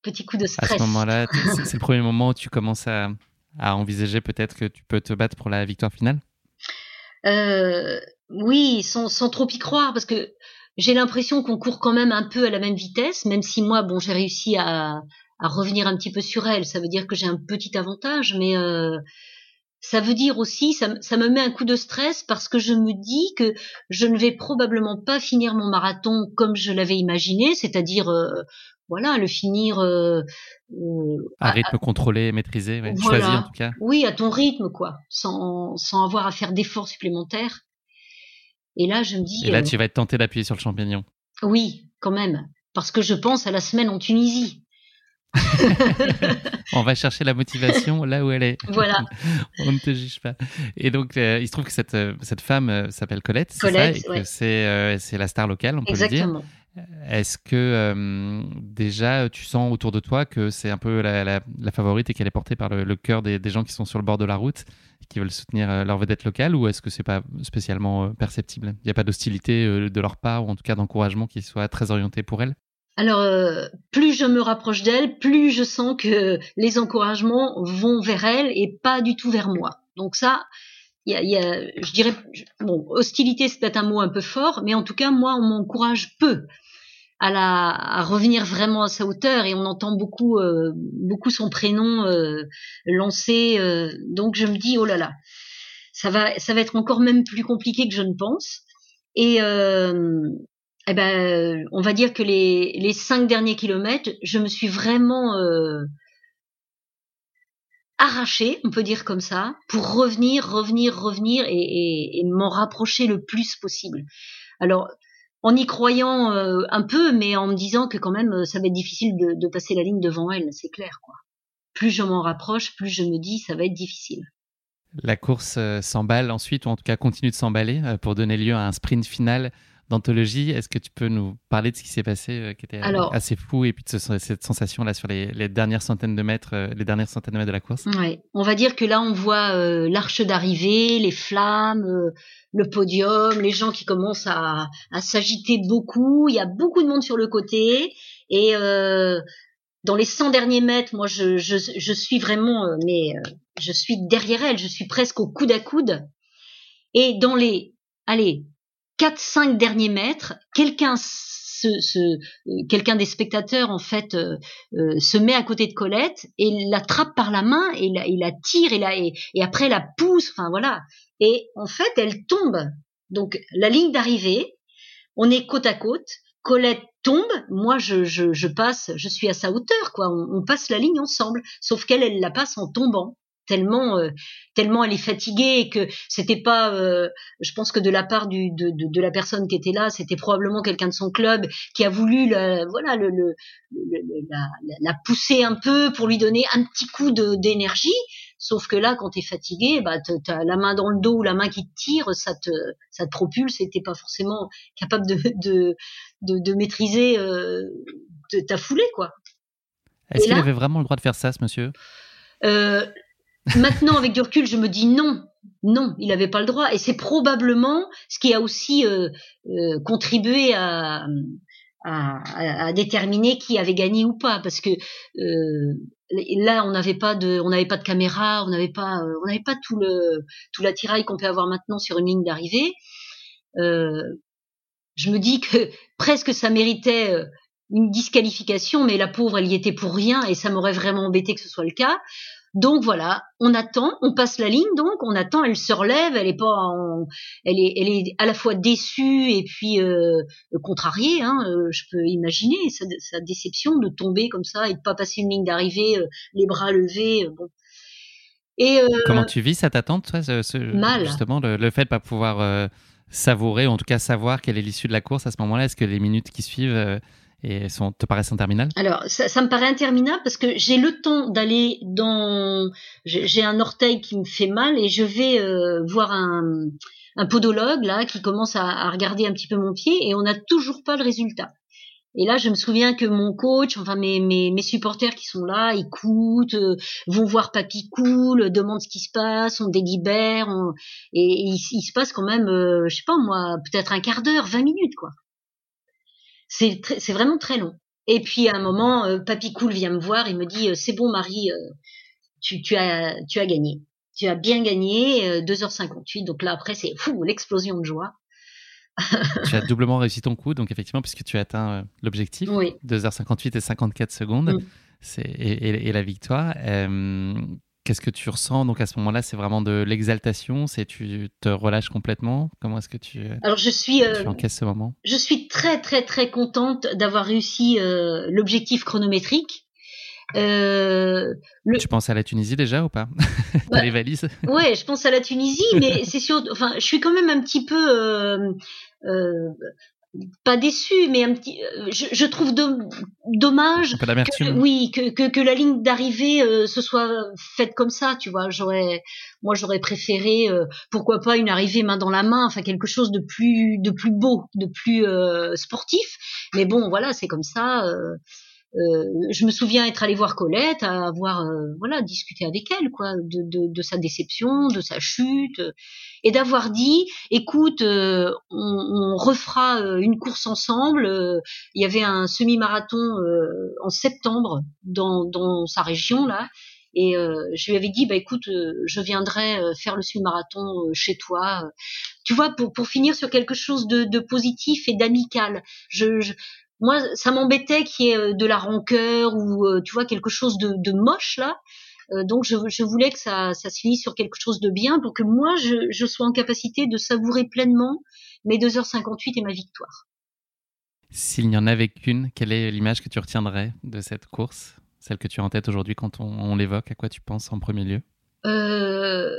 petit coup de stress.
À ce moment-là, c'est le premier moment où tu commences à, à envisager peut-être que tu peux te battre pour la victoire finale?
Euh, Oui, sans, sans, trop y croire, parce que j'ai l'impression qu'on court quand même un peu à la même vitesse, même si moi, bon, j'ai réussi à, à revenir un petit peu sur elle. Ça veut dire que j'ai un petit avantage, mais euh, ça veut dire aussi, ça, ça, me met un coup de stress parce que je me dis que je ne vais probablement pas finir mon marathon comme je l'avais imaginé, c'est-à-dire euh, voilà, le finir euh,
euh à rythme contrôlé, maîtrisé, choisi en tout cas.
Oui, à ton rythme quoi, sans, sans avoir à faire d'efforts supplémentaires. Et là, je me dis.
Et là, tu vas être tenté d'appuyer sur le champignon.
Oui, quand même, parce que je pense à la semaine en Tunisie.
on va chercher la motivation là où elle est.
Voilà.
on ne te juge pas. Et donc, euh, il se trouve que cette, euh, cette femme euh, s'appelle Colette,
Colette
que c'est, c'est la star locale, on peut le dire. Est-ce que déjà tu sens autour de toi que c'est un peu la, la, favorite et qu'elle est portée par le, cœur des, des, gens qui sont sur le bord de la route, qui veulent soutenir leur vedette locale, ou est-ce que c'est pas spécialement perceptible? Il n'y a pas d'hostilité de leur part, ou en tout cas d'encouragement qui soit très orienté pour elle
alors, euh, plus je me rapproche d'elle, plus je sens que les encouragements vont vers elle et pas du tout vers moi. Donc ça, y a, je dirais, bon, hostilité c'est peut-être un mot un peu fort, mais en tout cas, moi, on m'encourage peu à, la, à revenir vraiment à sa hauteur et on entend beaucoup, euh, beaucoup son prénom euh, lancé. donc je me dis, oh là là, ça va, ça va être encore même plus compliqué que je ne pense. Et, eh ben, on va dire que les, les cinq derniers kilomètres, je me suis vraiment euh, arrachée, on peut dire comme ça, pour revenir, revenir, revenir et, m'en rapprocher le plus possible. Alors, en y croyant euh, un peu, mais en me disant que quand même, ça va être difficile de, de passer la ligne devant elle, c'est clair, quoi. Plus je m'en rapproche, plus je me dis, ça va être difficile.
La course euh, s'emballe ensuite, ou en tout cas continue de s'emballer, pour donner lieu à un sprint final d'anthologie. Est-ce que tu peux nous parler de ce qui s'est passé, euh, qui était assez fou, et puis de cette sensation-là sur les, dernières centaines de mètres, euh, les dernières centaines de mètres de la course?
Ouais, on va dire que là, on voit euh, l'arche d'arrivée, les flammes, le podium, les gens qui commencent à, s'agiter beaucoup. Il y a beaucoup de monde sur le côté, et dans les 100 derniers mètres, moi, je, je suis vraiment, mais je suis derrière elle, je suis presque au coude à coude. Et dans les, allez, 4-5 derniers mètres, quelqu'un quelqu'un des spectateurs en fait euh, euh, se met à côté de Colette et l'attrape par la main et la, tire et, la, et, après la pousse enfin voilà. Et en fait elle tombe. Donc la ligne d'arrivée on est côte à côte Colette tombe moi je passe je suis à sa hauteur quoi. On, on passe la ligne ensemble. Sauf qu'elle elle la passe en tombant tellement euh, tellement elle est fatiguée et que c'était pas euh, je pense que de la part du, de, de, de, la personne qui était là c'était probablement quelqu'un de son club qui a voulu la, voilà le, le, la, la, pousser un peu pour lui donner un petit coup d'énergie. Sauf que là quand tu es fatigué bah as la main dans le dos ou la main qui te tire ça te ça te propulse et t'es pas forcément capable de de, de, de maîtriser euh, de ta foulée quoi.
Est-ce qu'il avait vraiment le droit de faire ça, ce monsieur?
Euh, Maintenant, avec du recul, je me dis non, non, il n'avait pas le droit. Et c'est probablement ce qui a aussi euh, euh, contribué à, à, à, déterminer qui avait gagné ou pas, parce que euh, là, on n'avait pas de, on n'avait pas de caméra, on n'avait pas, on n'avait pas tout le tout l'attirail qu'on peut avoir maintenant sur une ligne d'arrivée. je me dis que presque ça méritait une disqualification, mais la pauvre, elle y était pour rien, et ça m'aurait vraiment embêté que ce soit le cas. Donc voilà, on attend, on passe la ligne, donc on attend, elle se relève, elle est pas, elle est, elle est à la fois déçue et puis euh, contrariée. Hein, euh, je peux imaginer sa, déception de tomber comme ça et de pas passer une ligne d'arrivée, euh, les bras levés. bon.
Et comment tu vis cette attente, toi,
mal.
Justement, le, le, fait de pas pouvoir savourer, ou en tout cas savoir quelle est l'issue de la course à ce moment-là? Est-ce que les minutes qui suivent et sont, te paraissent interminables?
Alors, ça, me paraît interminable parce que j'ai le temps d'aller dans... J'ai un orteil qui me fait mal et je vais euh, voir un, un podologue là qui commence à, regarder un petit peu mon pied et on n'a toujours pas le résultat. Et là, je me souviens que mon coach, enfin mes, mes, mes supporters qui sont là, écoutent, euh, vont voir Papy Cool, demandent ce qui se passe, on délibère, et, il, il, se passe quand même, euh, je sais pas moi, peut-être un quart d'heure, 20 minutes quoi. C'est c'est vraiment très long. Et puis à un moment, euh, Papy Cool vient me voir, il me dit euh, c'est bon Marie, euh, tu, tu as tu as gagné, tu as bien gagné 2h58. Donc là après c'est fou l'explosion de joie.
tu as doublement réussi ton coup, donc effectivement, puisque tu as atteint l'objectif, 2h58 et 54 secondes, mm. c'est et, la victoire. Qu'est-ce que tu ressens? Donc à ce moment-là, c'est vraiment de l'exaltation, c'est tu te relâches complètement? Comment est-ce que tu
Alors je suis
euh, encaisses ce moment?
Je suis très très très contente d'avoir réussi euh, l'objectif chronométrique.
Euh, Tu penses à la Tunisie déjà ou pas? Bah, les valises?
Ouais, je pense à la Tunisie, mais c'est sûr. Enfin, je suis quand même un petit peu euh, pas déçu, mais un petit, euh, je, je trouve dommage, que, oui, que, que, que, la ligne d'arrivée euh, se soit faite comme ça, tu vois. J'aurais, moi, j'aurais préféré, euh, pourquoi pas une arrivée main dans la main, enfin quelque chose de plus, de plus beau, de plus sportif. Mais bon, voilà, c'est comme ça. Euh, je me souviens être allée voir Colette, avoir euh, voilà discuté avec elle quoi, de, de, de, sa déception, de sa chute, et d'avoir dit, écoute, euh, on, on, refera une course ensemble. Il y avait un semi-marathon en septembre dans, dans sa région là. Et je lui avais dit, bah écoute, je viendrai faire le semi-marathon chez toi. Tu vois, pour, pour finir sur quelque chose de, de positif et d'amical. Je, je, moi, ça m'embêtait qu'il y ait euh, de la rancœur ou euh, tu vois quelque chose de, de moche là. Euh, donc je, je, voulais que ça, ça se finisse sur quelque chose de bien pour que moi je, je sois en capacité de savourer pleinement mes 2h58 et ma victoire.
S'il n'y en avait qu'une, quelle est l'image que tu retiendrais de cette course? Celle que tu as en tête aujourd'hui quand on, on l'évoque, à quoi tu penses en premier lieu?
Euh,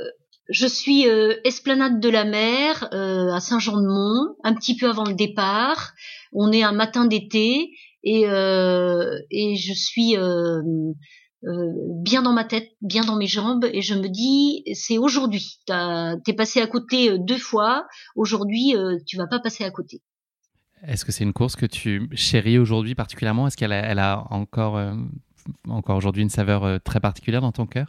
je suis euh, esplanade de la mer euh, à Saint-Jean-de-Mont, un petit peu avant le départ. On est un matin d'été et, euh, je suis bien dans ma tête, bien dans mes jambes et je me dis c'est aujourd'hui. T'es passé à côté deux fois. Aujourd'hui, tu vas pas passer à côté.
Est-ce que c'est une course que tu chéris aujourd'hui particulièrement? Est-ce qu'elle a, elle a encore, encore aujourd'hui une saveur très particulière dans ton cœur?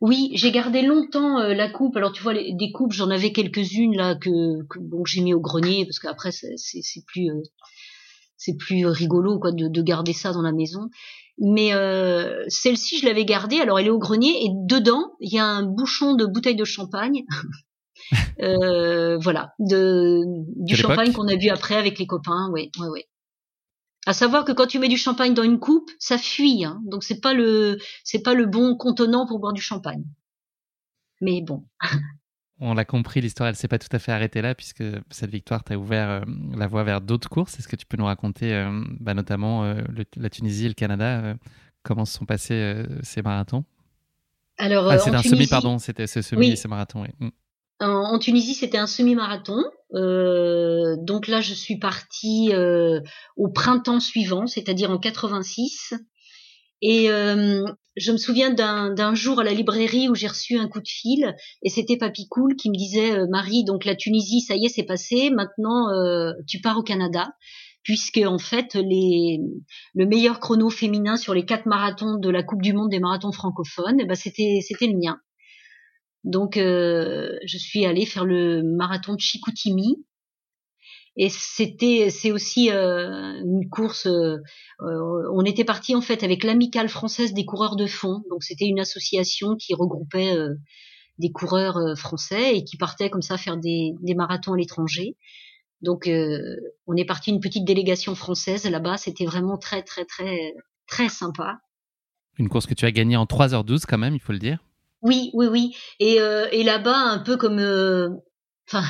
Oui, j'ai gardé longtemps euh, la coupe. Alors tu vois, les, des coupes, j'en avais quelques-unes là que, que bon j'ai mis au grenier parce qu'après c'est plus euh, c'est plus rigolo quoi de, de, garder ça dans la maison. Mais euh, celle-ci, je l'avais gardée. Alors elle est au grenier et dedans il y a un bouchon de bouteille de champagne. voilà, de du champagne qu'on a bu après avec les copains. Ouais, ouais, ouais. À savoir que quand tu mets du champagne dans une coupe, ça fuit. Hein. Donc c'est pas le c'est pas le bon contenant pour boire du champagne. Mais bon.
On l'a compris, l'histoire, elle s'est pas tout à fait arrêtée là, puisque cette victoire t'a ouvert euh, la voie vers d'autres courses. Est-ce que tu peux nous raconter, euh, bah, notamment euh, la Tunisie et le Canada, comment se sont passés ces marathons?
Alors, ah,
c'est un semi, pardon, c'était ce semi et ces marathons. Oui. Mm.
En, Tunisie, c'était un semi-marathon. Euh, donc là, je suis partie euh, au printemps suivant, c'est-à-dire en 86. Et euh, je me souviens d'un jour à la librairie où j'ai reçu un coup de fil, et c'était Papy Cool qui me disait Marie, donc la Tunisie, ça y est, c'est passé. Maintenant, tu pars au Canada puisque en fait le meilleur chrono féminin sur les quatre marathons de la Coupe du Monde des marathons francophones, eh ben c'était le mien. Donc, euh, je suis allée faire le marathon de Chicoutimi. Et c'était, c'est aussi euh, une course. Euh, on était parti en fait avec l'amicale française des coureurs de fond. Donc, c'était une association qui regroupait des coureurs français et qui partait comme ça faire des, des marathons à l'étranger. Donc, on est parti une petite délégation française là-bas. C'était vraiment très, très, très, très sympa.
Une course que tu as gagnée en 3h12 quand même, il faut le dire.
Oui, oui, oui. Et, euh, et là-bas, un peu comme, euh, enfin,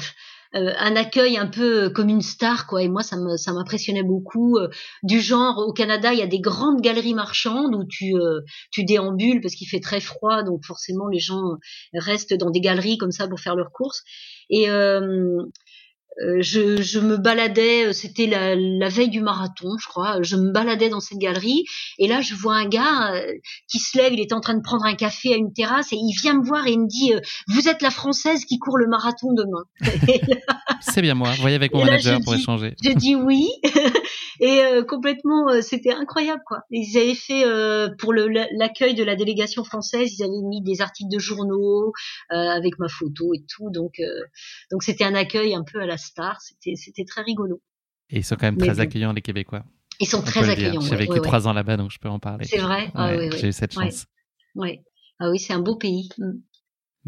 euh, un accueil un peu comme une star, quoi. Et moi, ça m'impressionnait beaucoup. du genre, au Canada, il y a des grandes galeries marchandes où tu, tu déambules parce qu'il fait très froid, donc forcément les gens restent dans des galeries comme ça pour faire leurs courses. Et euh, je, je, me baladais, euh, c'était la, la, veille du marathon, je crois. Je me baladais dans cette galerie et là, je vois un gars euh, qui se lève. Il était en train de prendre un café à une terrasse et il vient me voir et il me dit "Vous êtes la française qui court le marathon demain."
C'est bien moi. Voyez avec mon manager pour échanger.
J'ai dit oui et complètement, c'était incroyable quoi. Ils avaient fait pour l'accueil de la délégation française, ils avaient mis des articles de journaux avec ma photo et tout. Donc donc c'était un accueil un peu à la star. C'était très rigolo.
Et ils sont quand même très accueillants, les Québécois.
Ils sont très accueillants.
J'ai vécu trois ans là-bas, donc je peux en parler.
C'est vrai? Ah
J'ai eu cette chance.
Ouais. Ah oui, c'est un beau pays. Mm.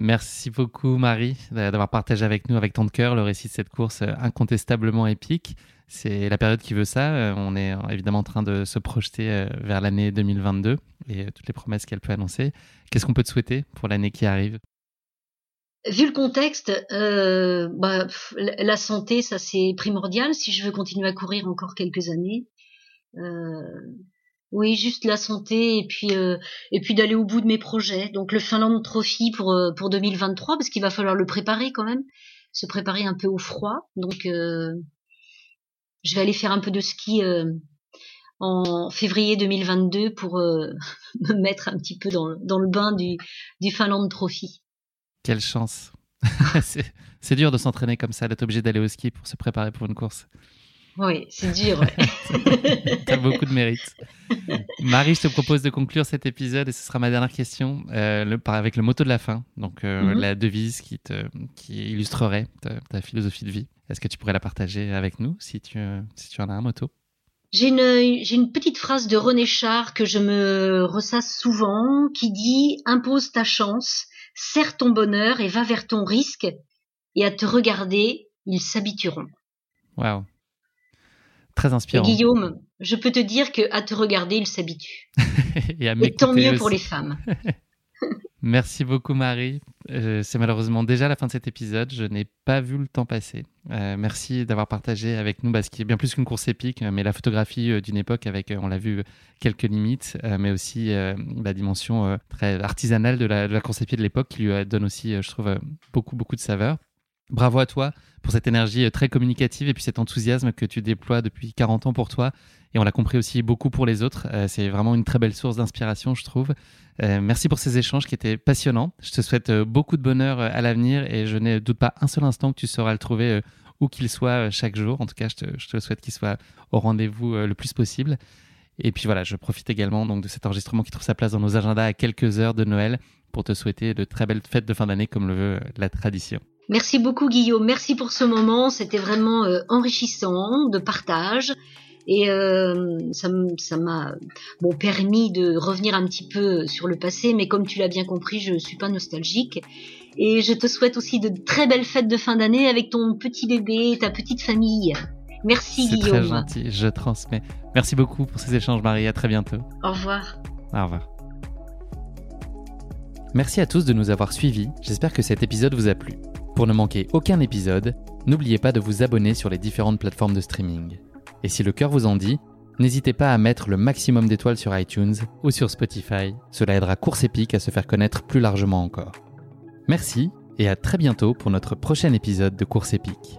Merci beaucoup Marie d'avoir partagé avec nous, avec ton cœur, le récit de cette course euh, incontestablement épique. C'est la période qui veut ça. Euh, on est évidemment en train de se projeter euh, vers l'année 2022 et toutes les promesses qu'elle peut annoncer. Qu'est-ce qu'on peut te souhaiter pour l'année qui arrive?
Vu le contexte, bah, la santé, ça c'est primordial si je veux continuer à courir encore quelques années. Oui, juste la santé et puis euh, et puis d'aller au bout de mes projets. Donc le Finland Trophy pour euh, pour 2023 parce qu'il va falloir le préparer quand même, se préparer un peu au froid. Donc euh, je vais aller faire un peu de ski en février 2022 pour me mettre un petit peu dans, dans le bain du du Finland Trophy.
Quelle chance. c'est dur de s'entraîner comme ça, d'être obligé d'aller au ski pour se préparer pour une course.
Oui, c'est dur.
tu as beaucoup de mérite. Marie, je te propose de conclure cet épisode et ce sera ma dernière question euh, le, avec le motto de la fin, donc euh, mhm. la devise qui, te, qui illustrerait ta, philosophie de vie. Est-ce que tu pourrais la partager avec nous si tu, si tu en as un motto?
J'ai une, j'ai une petite phrase de René Char que je me ressasse souvent qui dit Impose ta chance, serre ton bonheur et va vers ton risque, et à te regarder, ils s'habitueront.
Waouh, Très inspirant.
Guillaume, je peux te dire que à te regarder, il s'habitue. et, tant mieux pour les femmes.
Merci beaucoup Marie. Euh, c'est malheureusement déjà la fin de cet épisode. Je n'ai pas vu le temps passer. Euh, merci d'avoir partagé avec nous bah, ce qui est bien plus qu'une course épique, mais la photographie euh, d'une époque avec, on l'a vu, quelques limites, mais aussi la dimension très artisanale de la, de la course épique de l'époque qui lui donne aussi, je trouve, beaucoup, beaucoup de saveur. Bravo à toi pour cette énergie euh, très communicative et puis cet enthousiasme que tu déploies depuis 40 ans pour toi. Et on l'a compris aussi beaucoup pour les autres. Euh, c'est vraiment une très belle source d'inspiration, je trouve. Euh, merci pour ces échanges qui étaient passionnants. Je te souhaite beaucoup de bonheur à l'avenir et je ne doute pas un seul instant que tu sauras le trouver où qu'il soit chaque jour. En tout cas, je te, je te souhaite qu'il soit au rendez-vous le plus possible. Et puis voilà, je profite également donc de cet enregistrement qui trouve sa place dans nos agendas à quelques heures de Noël pour te souhaiter de très belles fêtes de fin d'année comme le veut la tradition.
Merci beaucoup Guillaume, merci pour ce moment, c'était vraiment euh, enrichissant de partage et euh, ça m'a bon permis de revenir un petit peu sur le passé, mais comme tu l'as bien compris, je ne suis pas nostalgique et je te souhaite aussi de très belles fêtes de fin d'année avec ton petit bébé, ta petite famille. Merci Guillaume.
C'est très gentil, je transmets. Merci beaucoup pour ces échanges Marie, à très bientôt.
Au revoir.
Au revoir. Merci à tous de nous avoir suivis, j'espère que cet épisode vous a plu. Pour ne manquer aucun épisode, n'oubliez pas de vous abonner sur les différentes plateformes de streaming. Et si le cœur vous en dit, n'hésitez pas à mettre le maximum d'étoiles sur iTunes ou sur Spotify, cela aidera Course Épique à se faire connaître plus largement encore. Merci et à très bientôt pour notre prochain épisode de Course Épique.